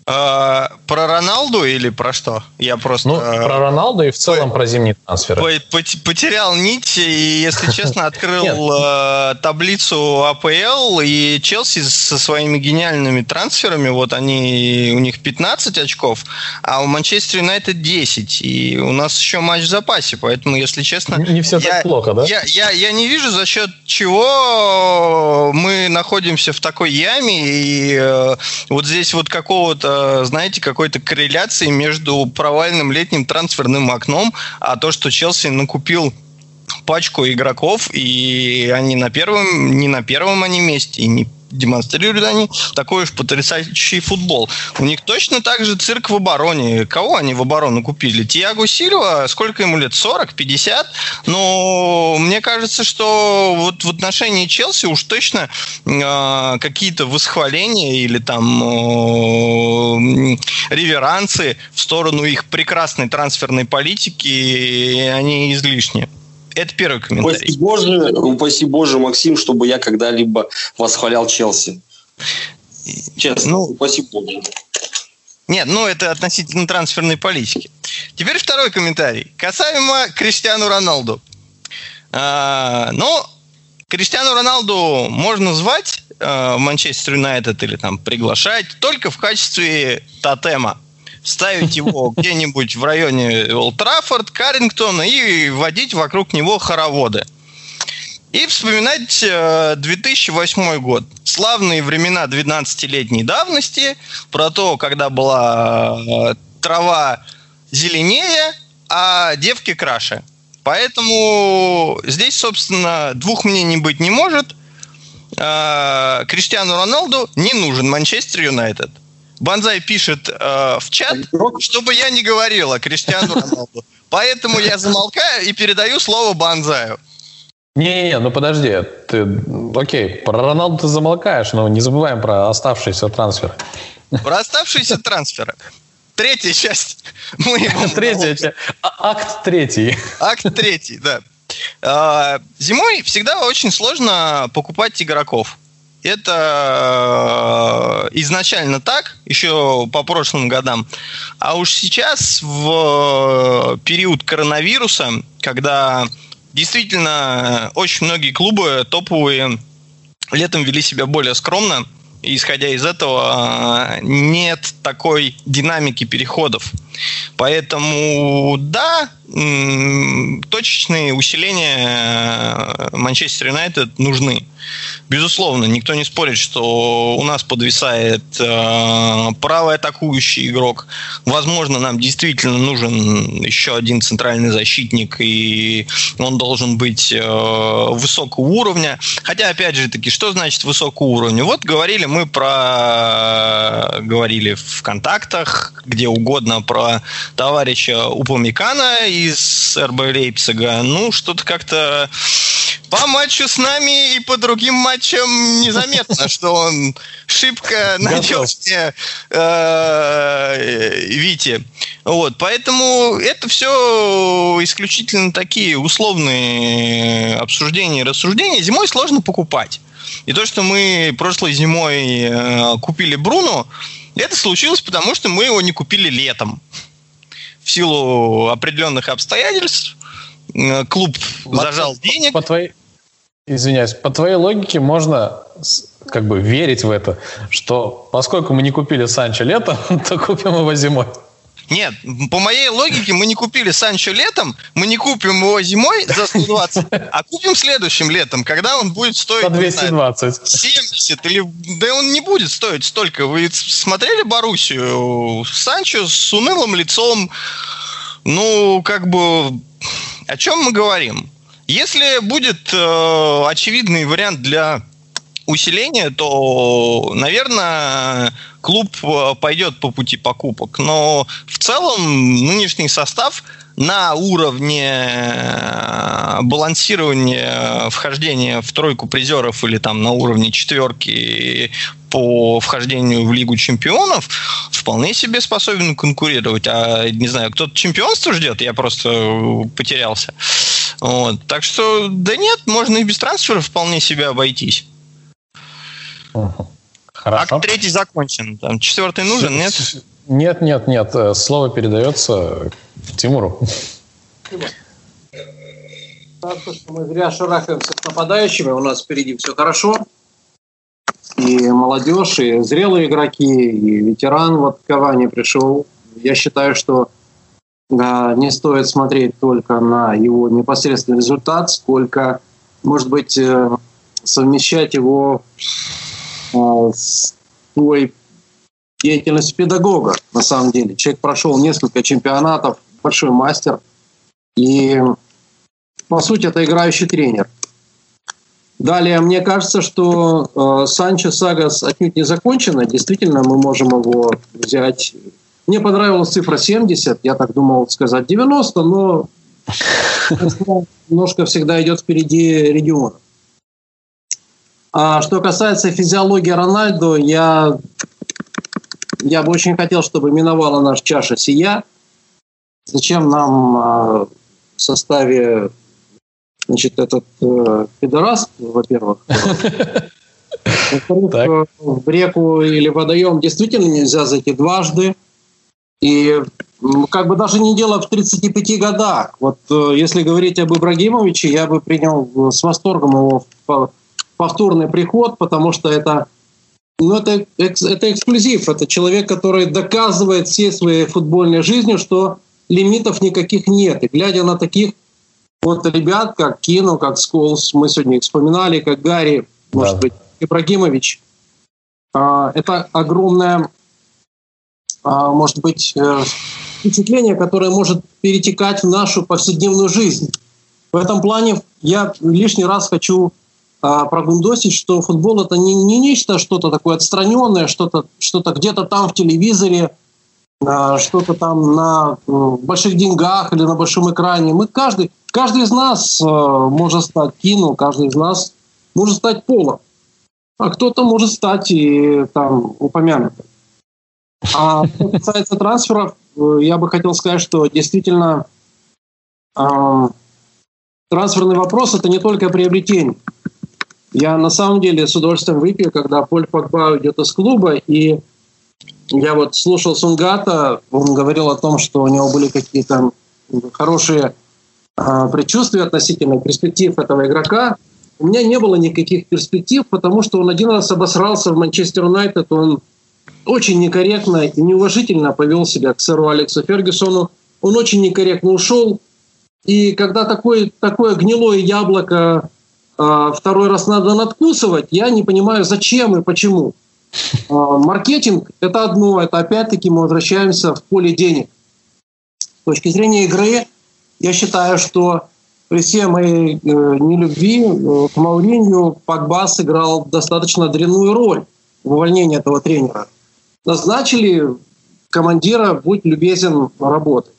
А, про Роналду или про что? Я просто... Ну, э, про Роналду и в целом по, про зимние трансферы. По, по, потерял нить и, если честно, открыл э, таблицу АПЛ и Челси со своими гениальными трансферами. Вот они, у них 15 очков, а у Манчестер Юнайтед 10. И у нас еще матч в запасе, поэтому, если честно... Не, все я, так плохо, да? Я, я, я не вижу, за счет чего мы находимся в такой яме. И э, вот здесь вот какого-то Э, знаете, какой-то корреляции между провальным летним трансферным окном, а то, что Челси накупил пачку игроков, и они на первом, не на первом они месте, и не демонстрируют они такой уж потрясающий футбол. У них точно так же цирк в обороне. Кого они в оборону купили? Тиаго Сильва, сколько ему лет? 40, 50? Но мне кажется, что вот в отношении Челси уж точно э, какие-то восхваления или там э, реверансы в сторону их прекрасной трансферной политики, они излишни. Это первый комментарий. Упаси Боже, упаси Боже, Максим, чтобы я когда-либо восхвалял Челси. Честно, ну, упаси Боже. Нет, ну это относительно трансферной политики. Теперь второй комментарий. Касаемо Криштиану Роналду. А, ну, Криштиану Роналду можно звать э, в Манчестер Юнайтед или там приглашать только в качестве тотема ставить его где-нибудь в районе Олд-Траффорд, Каррингтона и водить вокруг него хороводы. И вспоминать 2008 э, год. Славные времена 12-летней давности, про то, когда была э, трава зеленее, а девки краше. Поэтому здесь, собственно, двух мнений быть не может. Э, Криштиану Роналду не нужен Манчестер Юнайтед. Банзай пишет э, в чат, чтобы я не говорил о Криштиану Роналду. Поэтому я замолкаю и передаю слово Банзаю. Не-не-не, ну подожди, ты, окей, про Роналду ты замолкаешь, но не забываем про оставшийся трансфер. Про оставшиеся трансферы. Третья часть. Мы Третья часть. А, акт третий. Акт третий, да. А, зимой всегда очень сложно покупать игроков. Это э, изначально так, еще по прошлым годам. А уж сейчас, в период коронавируса, когда действительно очень многие клубы топовые летом вели себя более скромно, и исходя из этого нет такой динамики переходов. Поэтому да, точечные усиления Манчестер Юнайтед нужны. Безусловно, никто не спорит, что у нас подвисает э, правый атакующий игрок. Возможно, нам действительно нужен еще один центральный защитник, и он должен быть э, высокого уровня. Хотя, опять же таки, что значит высокого уровня? Вот говорили мы про... Говорили в контактах, где угодно, про товарища Упамикана из РБ Лейпцига. Ну, что-то как-то по матчу с нами и по другим матчам незаметно, что он шибко надежнее э, Вити. Вот, поэтому это все исключительно такие условные обсуждения и рассуждения. Зимой сложно покупать. И то, что мы прошлой зимой э, купили Бруно, это случилось потому, что мы его не купили летом. В силу определенных обстоятельств э, клуб зажал денег. По твоей, Извиняюсь, по твоей логике можно как бы верить в это, что поскольку мы не купили Санчо летом, то купим его зимой. Нет, по моей логике мы не купили Санчо летом, мы не купим его зимой за 120, а купим следующим летом, когда он будет стоить... За 220. Знаю, 70 или... Да он не будет стоить столько. Вы смотрели Боруссию? Санчо с унылым лицом, ну, как бы... О чем мы говорим? Если будет э, очевидный вариант для усиления, то, наверное, клуб э, пойдет по пути покупок. Но в целом нынешний состав на уровне э, балансирования вхождения в тройку призеров или там на уровне четверки по вхождению в Лигу чемпионов вполне себе способен конкурировать. А, не знаю, кто-то чемпионство ждет, я просто потерялся. Вот. Так что, да нет, можно и без трансферов вполне себе обойтись. Хорошо. А третий закончен. Там четвертый нужен, нет? Нет, нет, нет. Э, слово передается Тимуру. Так, мы зря шарахаемся с нападающими. У нас впереди все хорошо. И молодежь, и зрелые игроки, и ветеран вот Кавани пришел. Я считаю, что не стоит смотреть только на его непосредственный результат, сколько, может быть, э, совмещать его э, с той деятельностью педагога, на самом деле. Человек прошел несколько чемпионатов, большой мастер, и, по сути, это играющий тренер. Далее, мне кажется, что э, Санчо Сагас отнюдь не закончена. Действительно, мы можем его взять. Мне понравилась цифра 70, я так думал сказать 90, но немножко всегда идет впереди Редюмора. А что касается физиологии Рональдо, я, я бы очень хотел, чтобы миновала наш чаша сия. Зачем нам э, в составе Значит, этот э, пидорас, во-первых. Во-вторых, э, в реку или водоем действительно нельзя зайти дважды. И как бы даже не дело в 35 годах. Вот э, если говорить об Ибрагимовиче, я бы принял с восторгом его повторный приход, потому что это ну, это, это эксклюзив. Это человек, который доказывает всей своей футбольной жизнью, что лимитов никаких нет. И глядя на таких вот ребят, как Кину, как Сколс, мы сегодня их вспоминали, как Гарри, да. может быть, Ибрагимович, а, это огромное, а, может быть, впечатление, которое может перетекать в нашу повседневную жизнь. В этом плане я лишний раз хочу а, прогундосить, что футбол это не, не нечто что-то такое отстраненное, что-то что где-то там в телевизоре, что-то там на больших деньгах или на большом экране. Мы каждый, каждый из нас э, может стать кино, каждый из нас может стать полом, а кто-то может стать и там упомянутым. А что касается трансферов, э, я бы хотел сказать, что действительно э, трансферный вопрос это не только приобретение. Я на самом деле с удовольствием выпью, когда Поль Погба уйдет из клуба, и я вот слушал Сунгата, он говорил о том, что у него были какие-то хорошие э, предчувствия относительно перспектив этого игрока. У меня не было никаких перспектив, потому что он один раз обосрался в Манчестер Юнайтед, он очень некорректно и неуважительно повел себя к сэру Алексу Фергюсону. Он очень некорректно ушел. И когда такое, такое гнилое яблоко второй раз надо надкусывать, я не понимаю, зачем и почему. А, маркетинг – это одно, это опять-таки мы возвращаемся в поле денег. С точки зрения игры, я считаю, что при всей моей э, нелюбви э, к Мауринью Пакба сыграл достаточно дрянную роль в увольнении этого тренера. Назначили командира «Будь любезен работать».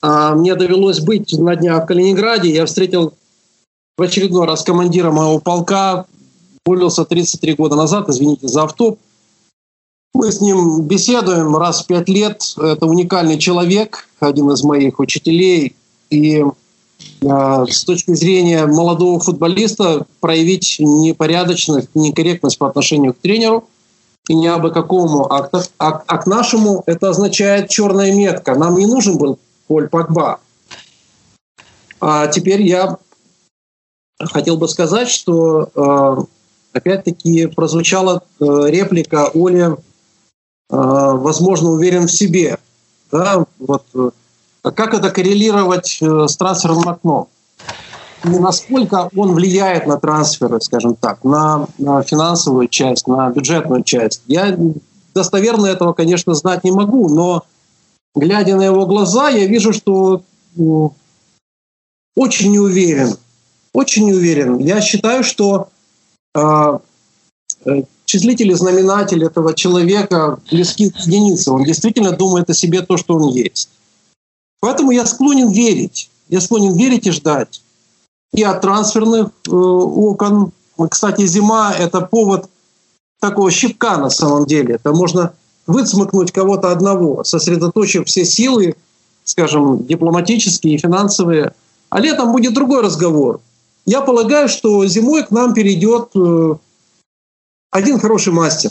А мне довелось быть на днях в Калининграде. Я встретил в очередной раз командира моего полка, уволился 33 года назад, извините за автоп. Мы с ним беседуем раз в пять лет. Это уникальный человек, один из моих учителей. И э, с точки зрения молодого футболиста проявить непорядочность, некорректность по отношению к тренеру и не абы какому, а к, а, а к нашему это означает черная метка. Нам не нужен был Поль Пакба. А теперь я хотел бы сказать, что э, опять-таки прозвучала э, реплика Оли, э, возможно, уверен в себе. Да, вот, э, как это коррелировать с трансферным окном? И насколько он влияет на трансферы, скажем так, на, на финансовую часть, на бюджетную часть. Я достоверно этого, конечно, знать не могу, но глядя на его глаза, я вижу, что очень не уверен. Очень не уверен. Я считаю, что а, э, числитель и знаменатель этого человека близки к единице. Он действительно думает о себе то, что он есть. Поэтому я склонен верить. Я склонен верить и ждать. И от трансферных э, окон. Кстати, зима – это повод такого щипка на самом деле. Это можно выцмыкнуть кого-то одного, сосредоточив все силы, скажем, дипломатические и финансовые. А летом будет другой разговор – я полагаю, что зимой к нам перейдет э, один хороший мастер.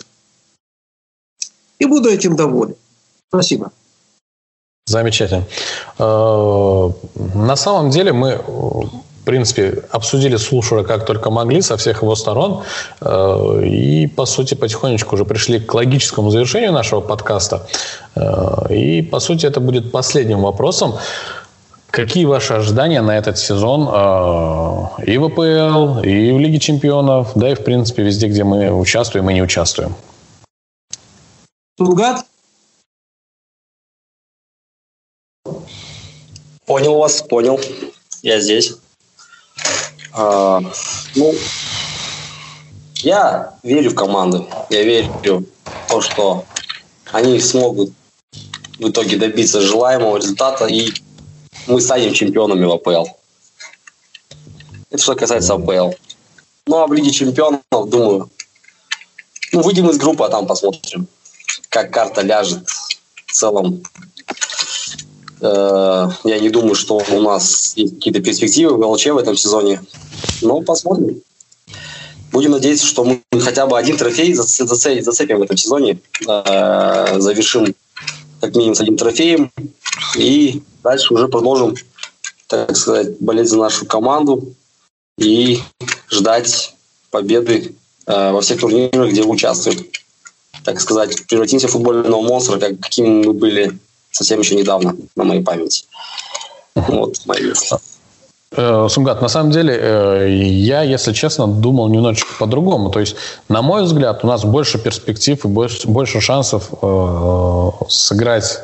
И буду этим доволен. Спасибо. Замечательно. Э, на самом деле мы в принципе, обсудили Слушера как только могли со всех его сторон. Э, и, по сути, потихонечку уже пришли к логическому завершению нашего подкаста. И, по сути, это будет последним вопросом. Какие ваши ожидания на этот сезон э, и в АПЛ, и в Лиге чемпионов, да и, в принципе, везде, где мы участвуем и не участвуем? Тунгат? Понял вас, понял. Я здесь. А, ну, я верю в команду. Я верю в то, что они смогут в итоге добиться желаемого результата, и мы станем чемпионами в АПЛ. Это что касается АПЛ. Ну, а в Лиге чемпионов, думаю, ну, выйдем из группы, а там посмотрим, как карта ляжет. В целом, э, я не думаю, что у нас есть какие-то перспективы в ЛЧ в этом сезоне. Но посмотрим. Будем надеяться, что мы хотя бы один трофей зацепим в этом сезоне. Э, завершим как минимум с одним трофеем. И дальше уже продолжим, так сказать, болеть за нашу команду и ждать победы э, во всех турнирах, где участвуют. Так сказать, превратимся в футбольного монстра, как, каким мы были совсем еще недавно, на моей памяти. Вот мои. Э, Сумгат, на самом деле, э, я, если честно, думал немножечко по-другому. То есть, на мой взгляд, у нас больше перспектив и больше, больше шансов э, сыграть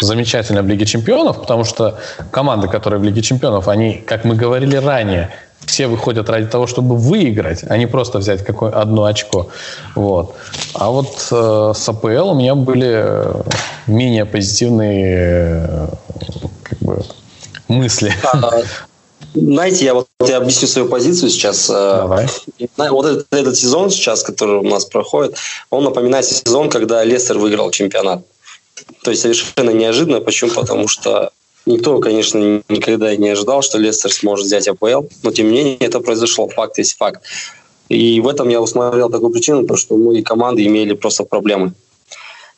замечательно в Лиге Чемпионов, потому что команды, которые в Лиге Чемпионов, они, как мы говорили ранее, все выходят ради того, чтобы выиграть, а не просто взять какое одно очко. Вот. А вот э, с АПЛ у меня были э, менее позитивные э, как бы, мысли. А, знаете, я вот я объясню свою позицию сейчас. Давай. Вот этот, этот сезон сейчас, который у нас проходит, он напоминает сезон, когда Лестер выиграл чемпионат. То есть совершенно неожиданно. Почему? Потому что никто, конечно, никогда не ожидал, что Лестер сможет взять АПЛ. Но тем не менее это произошло. Факт есть факт. И в этом я усмотрел такую причину, потому что многие команды имели просто проблемы.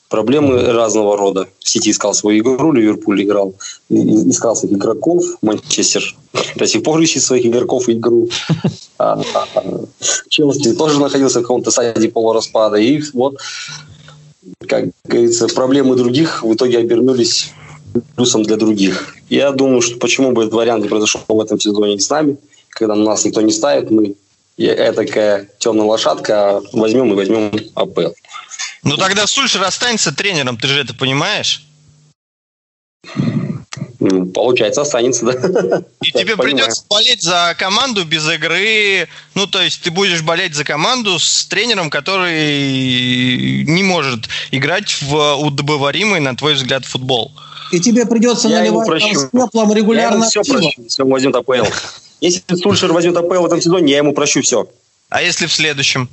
Проблемы разного рода. Сити искал свою игру, Ливерпуль играл, искал своих игроков, Манчестер до сих пор ищет своих игроков и игру. А, а, Челси тоже находился в каком-то стадии полураспада. И вот как говорится, проблемы других в итоге обернулись плюсом для других. Я думаю, что почему бы этот вариант не произошел в этом сезоне с нами, когда на нас никто не ставит, мы такая темная лошадка, возьмем и возьмем АПЛ. Ну тогда Сульшер останется тренером, ты же это понимаешь? Получается, останется, да. И тебе придется болеть за команду без игры. Ну, то есть ты будешь болеть за команду с тренером, который не может играть в удобоваримый, на твой взгляд, футбол. И тебе придется я наливать там с пеплом регулярно. Я все прощу, если он возьмет АПЛ. Если Сульшер возьмет АПЛ в этом сезоне, я ему прощу все. А если в следующем?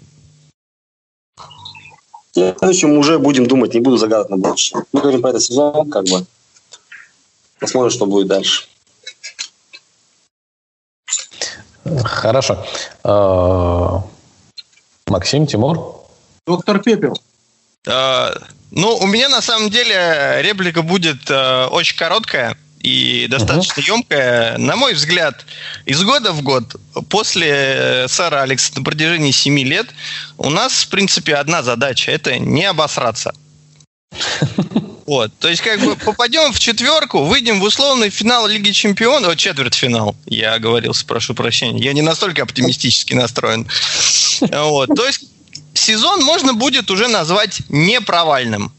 В следующем уже будем думать, не буду загадывать на будущее. Мы говорим про этот сезон, как бы. Посмотрим, что будет дальше. Хорошо. А, Максим, Тимур? Доктор Пепел. А, ну, у меня на самом деле реплика будет э, очень короткая и достаточно uh-huh. емкая. На мой взгляд, из года в год, после сэра Алекса на протяжении 7 лет, у нас, в принципе, одна задача – это не обосраться. Вот, то есть как бы попадем в четверку, выйдем в условный финал Лиги Чемпионов, четвертьфинал, я говорил, прошу прощения, я не настолько оптимистически настроен. Вот, то есть сезон можно будет уже назвать непровальным.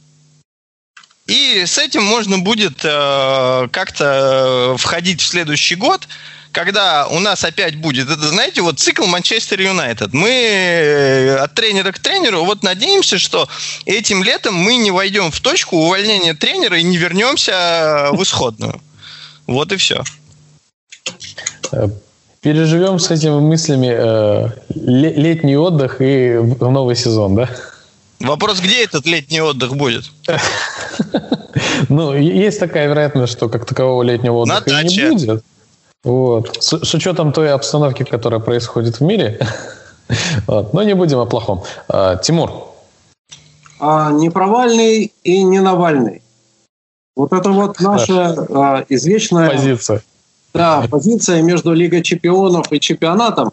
И с этим можно будет э, как-то входить в следующий год, когда у нас опять будет, это, знаете, вот цикл Манчестер Юнайтед. Мы э, от тренера к тренеру вот надеемся, что этим летом мы не войдем в точку увольнения тренера и не вернемся в исходную. Вот и все. Э, переживем с этими мыслями э, летний отдых и новый сезон, да? Вопрос, где этот летний отдых будет? Ну, есть такая вероятность, что как такового летнего отдыха не будет. Вот. С, с учетом той обстановки, которая происходит в мире. вот. Но не будем о плохом. А, Тимур. А, не провальный и не Навальный. Вот это вот наша а, извечная... Позиция. Да, позиция между Лигой чемпионов и чемпионатом.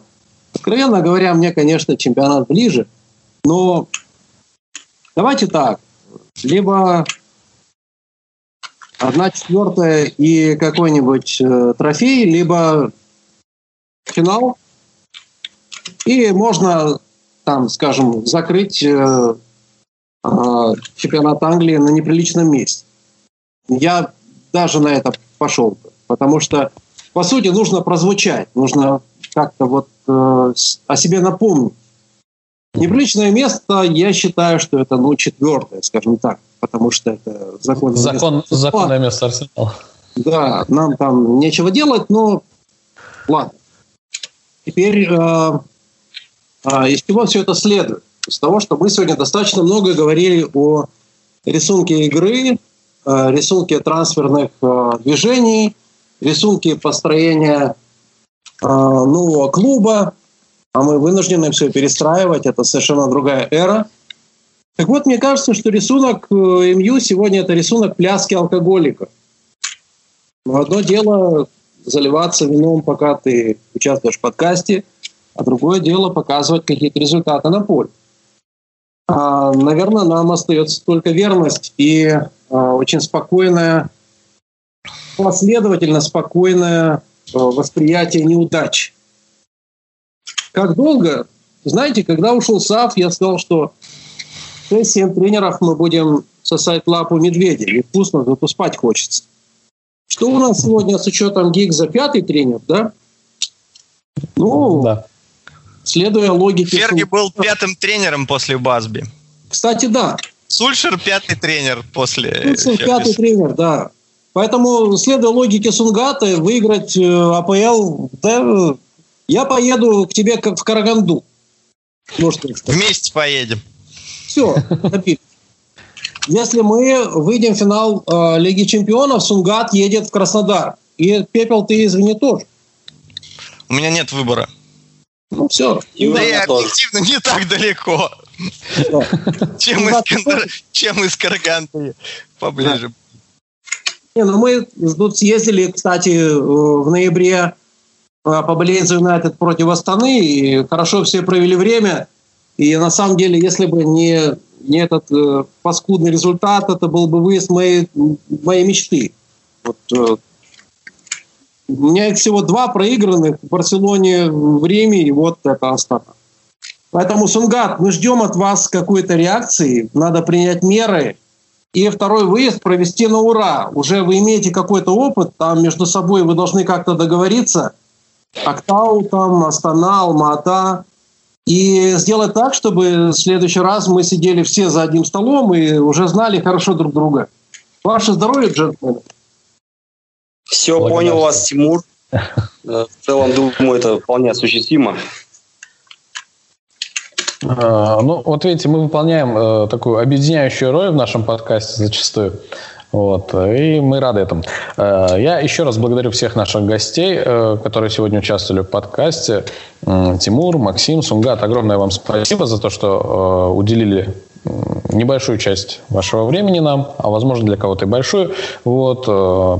Откровенно говоря, мне, конечно, чемпионат ближе. Но давайте так. Либо одна четвертая и какой-нибудь э, трофей, либо финал. И можно, там, скажем, закрыть э, э, чемпионат Англии на неприличном месте. Я даже на это пошел, потому что, по сути, нужно прозвучать, нужно как-то вот э, о себе напомнить. Неприличное место, я считаю, что это, ну, четвертое, скажем так, потому что это закон, закон, законное место Арсенала. Да, нам там нечего делать, но ладно. Теперь э, э, из чего все это следует? Из того, что мы сегодня достаточно много говорили о рисунке игры, э, рисунке трансферных э, движений, рисунке построения э, нового клуба, а мы вынуждены все перестраивать, это совершенно другая эра. Так вот, мне кажется, что рисунок э, МЮ сегодня это рисунок пляски алкоголика. Но одно дело заливаться вином, пока ты участвуешь в подкасте, а другое дело показывать какие-то результаты на поле. А, наверное, нам остается только верность и а, очень спокойное, последовательно спокойное а, восприятие неудач. Как долго? Знаете, когда ушел САФ, я сказал, что 6-7 тренеров мы будем сосать лапу медведя. И вкусно, зато спать хочется. Что у нас сегодня с учетом Гигза пятый тренер, да? Ну, да. следуя логике... Ферги был пятым тренером после Базби. Кстати, да. Сульшер пятый тренер после... Сульшер пятый тренер, да. Поэтому, следуя логике Сунгата, выиграть э, АПЛ, да, я поеду к тебе в Караганду. Может, Вместе поедем. Все, Если мы выйдем в финал э, Лиги Чемпионов, Сунгат едет в Краснодар. И Пепел ты, извини, тоже. У меня нет выбора. Ну все. И да и объективно не так далеко. Чем из, чем из Караганды поближе. Не, ну мы тут съездили, кстати, э, в ноябре поболеть за Юнайтед против Астаны, и хорошо все провели время. И на самом деле, если бы не, не этот э, паскудный результат, это был бы выезд моей, моей мечты. Вот, э, у меня их всего два проигранных в Барселоне, в Риме, и вот это Астана. Поэтому, Сунгат, мы ждем от вас какой-то реакции, надо принять меры, и второй выезд провести на ура. Уже вы имеете какой-то опыт, там между собой вы должны как-то договориться. Актау, там, Астана, Алмата. И сделать так, чтобы в следующий раз мы сидели все за одним столом и уже знали хорошо друг друга. Ваше здоровье, джентльмены. Все понял вас, Тимур. Э, в целом, думаю, это вполне осуществимо. А, ну, вот видите, мы выполняем э, такую объединяющую роль в нашем подкасте зачастую. Вот, и мы рады этому. Э, я еще раз благодарю всех наших гостей, э, которые сегодня участвовали в подкасте. Тимур, Максим, Сунгат, огромное вам спасибо за то, что э, уделили небольшую часть вашего времени нам, а возможно для кого-то и большую. Вот,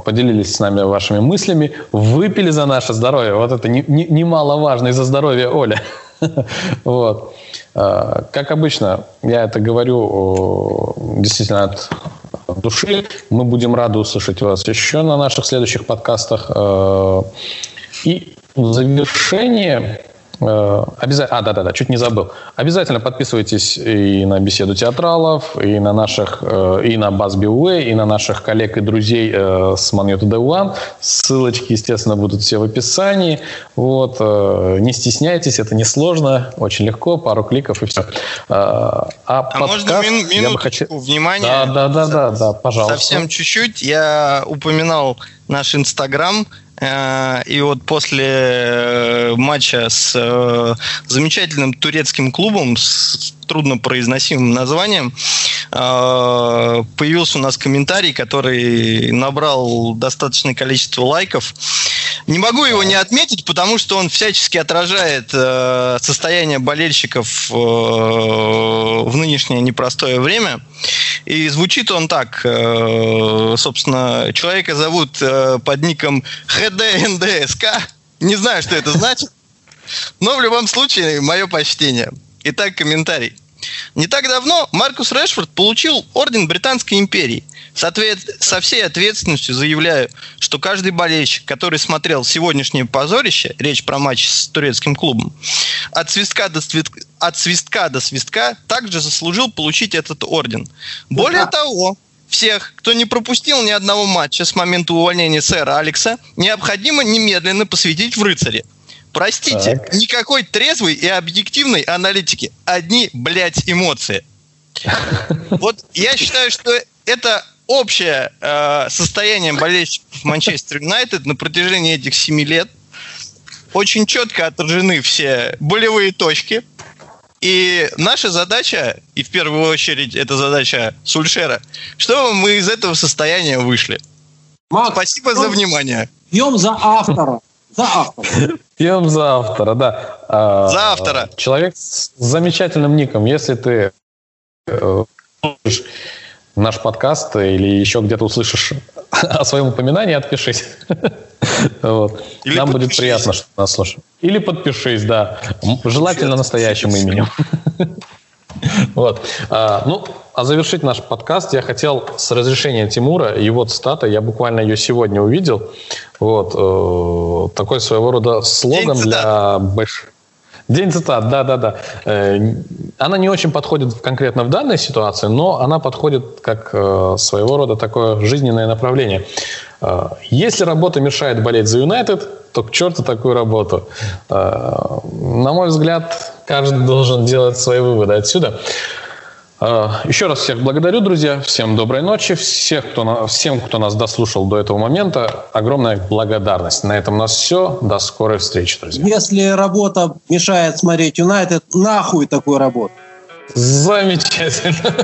поделились с нами вашими мыслями, выпили за наше здоровье. Вот это немаловажно и за здоровье Оля. Вот. Как обычно, я это говорю действительно от души. Мы будем рады услышать вас еще на наших следующих подкастах. Э, и в завершение Обязательно, а, да-да-да, чуть не забыл. Обязательно подписывайтесь и на беседу театралов, и на наших, э, и на Уэй, и на наших коллег и друзей э, с Маньота Day One. Ссылочки, естественно, будут все в описании. Вот. Не стесняйтесь, это несложно, очень легко, пару кликов и все. А, а подкаст, можно мин, минутку я бы хочу... внимания? Да, да, да, да, да, пожалуйста. Совсем чуть-чуть. Я упоминал наш Инстаграм. Э, и вот после э, матча с э, замечательным турецким клубом с труднопроизносимым названием появился у нас комментарий, который набрал достаточное количество лайков. Не могу его не отметить, потому что он всячески отражает состояние болельщиков в нынешнее непростое время. И звучит он так, э, собственно, человека зовут э, под ником ХДНДСК. Не знаю, что это значит, но в любом случае мое почтение. Итак, комментарий. Не так давно Маркус Решфорд получил орден Британской империи. Соответ... Со всей ответственностью заявляю, что каждый болельщик, который смотрел сегодняшнее позорище, речь про матч с турецким клубом, от свистка до, свит... от свистка, до свистка также заслужил получить этот орден. Более того, всех, кто не пропустил ни одного матча с момента увольнения сэра Алекса, необходимо немедленно посвятить в рыцаре. Простите, так. никакой трезвой и объективной аналитики. Одни, блядь, эмоции. Вот я считаю, что это общее э, состояние болельщиков Манчестер Юнайтед на протяжении этих семи лет. Очень четко отражены все болевые точки. И наша задача, и в первую очередь это задача Сульшера, чтобы мы из этого состояния вышли. Макс, Спасибо за внимание. Пьем за автора. За автора. Пьем за автора, да. А, за автора. Человек с замечательным ником. Если ты э, наш подкаст или еще где-то услышишь о своем упоминании, отпишись. вот. Нам будет приятно, что нас слушают. Или подпишись, да. Желательно настоящим именем. Вот. А, ну, а завершить наш подкаст я хотел с разрешения Тимура, его цитата, я буквально ее сегодня увидел. Вот. Э, такой своего рода слоган для больших... День цитат, да-да-да. Э, она не очень подходит конкретно в данной ситуации, но она подходит как э, своего рода такое жизненное направление. Э, если работа мешает болеть за Юнайтед, то к черту такую работу. На мой взгляд, каждый должен делать свои выводы отсюда. Еще раз всех благодарю, друзья. Всем доброй ночи. Всех, кто, всем, кто нас дослушал до этого момента, огромная благодарность. На этом у нас все. До скорой встречи, друзья. Если работа мешает смотреть Юнайтед, нахуй такую работу. Замечательно.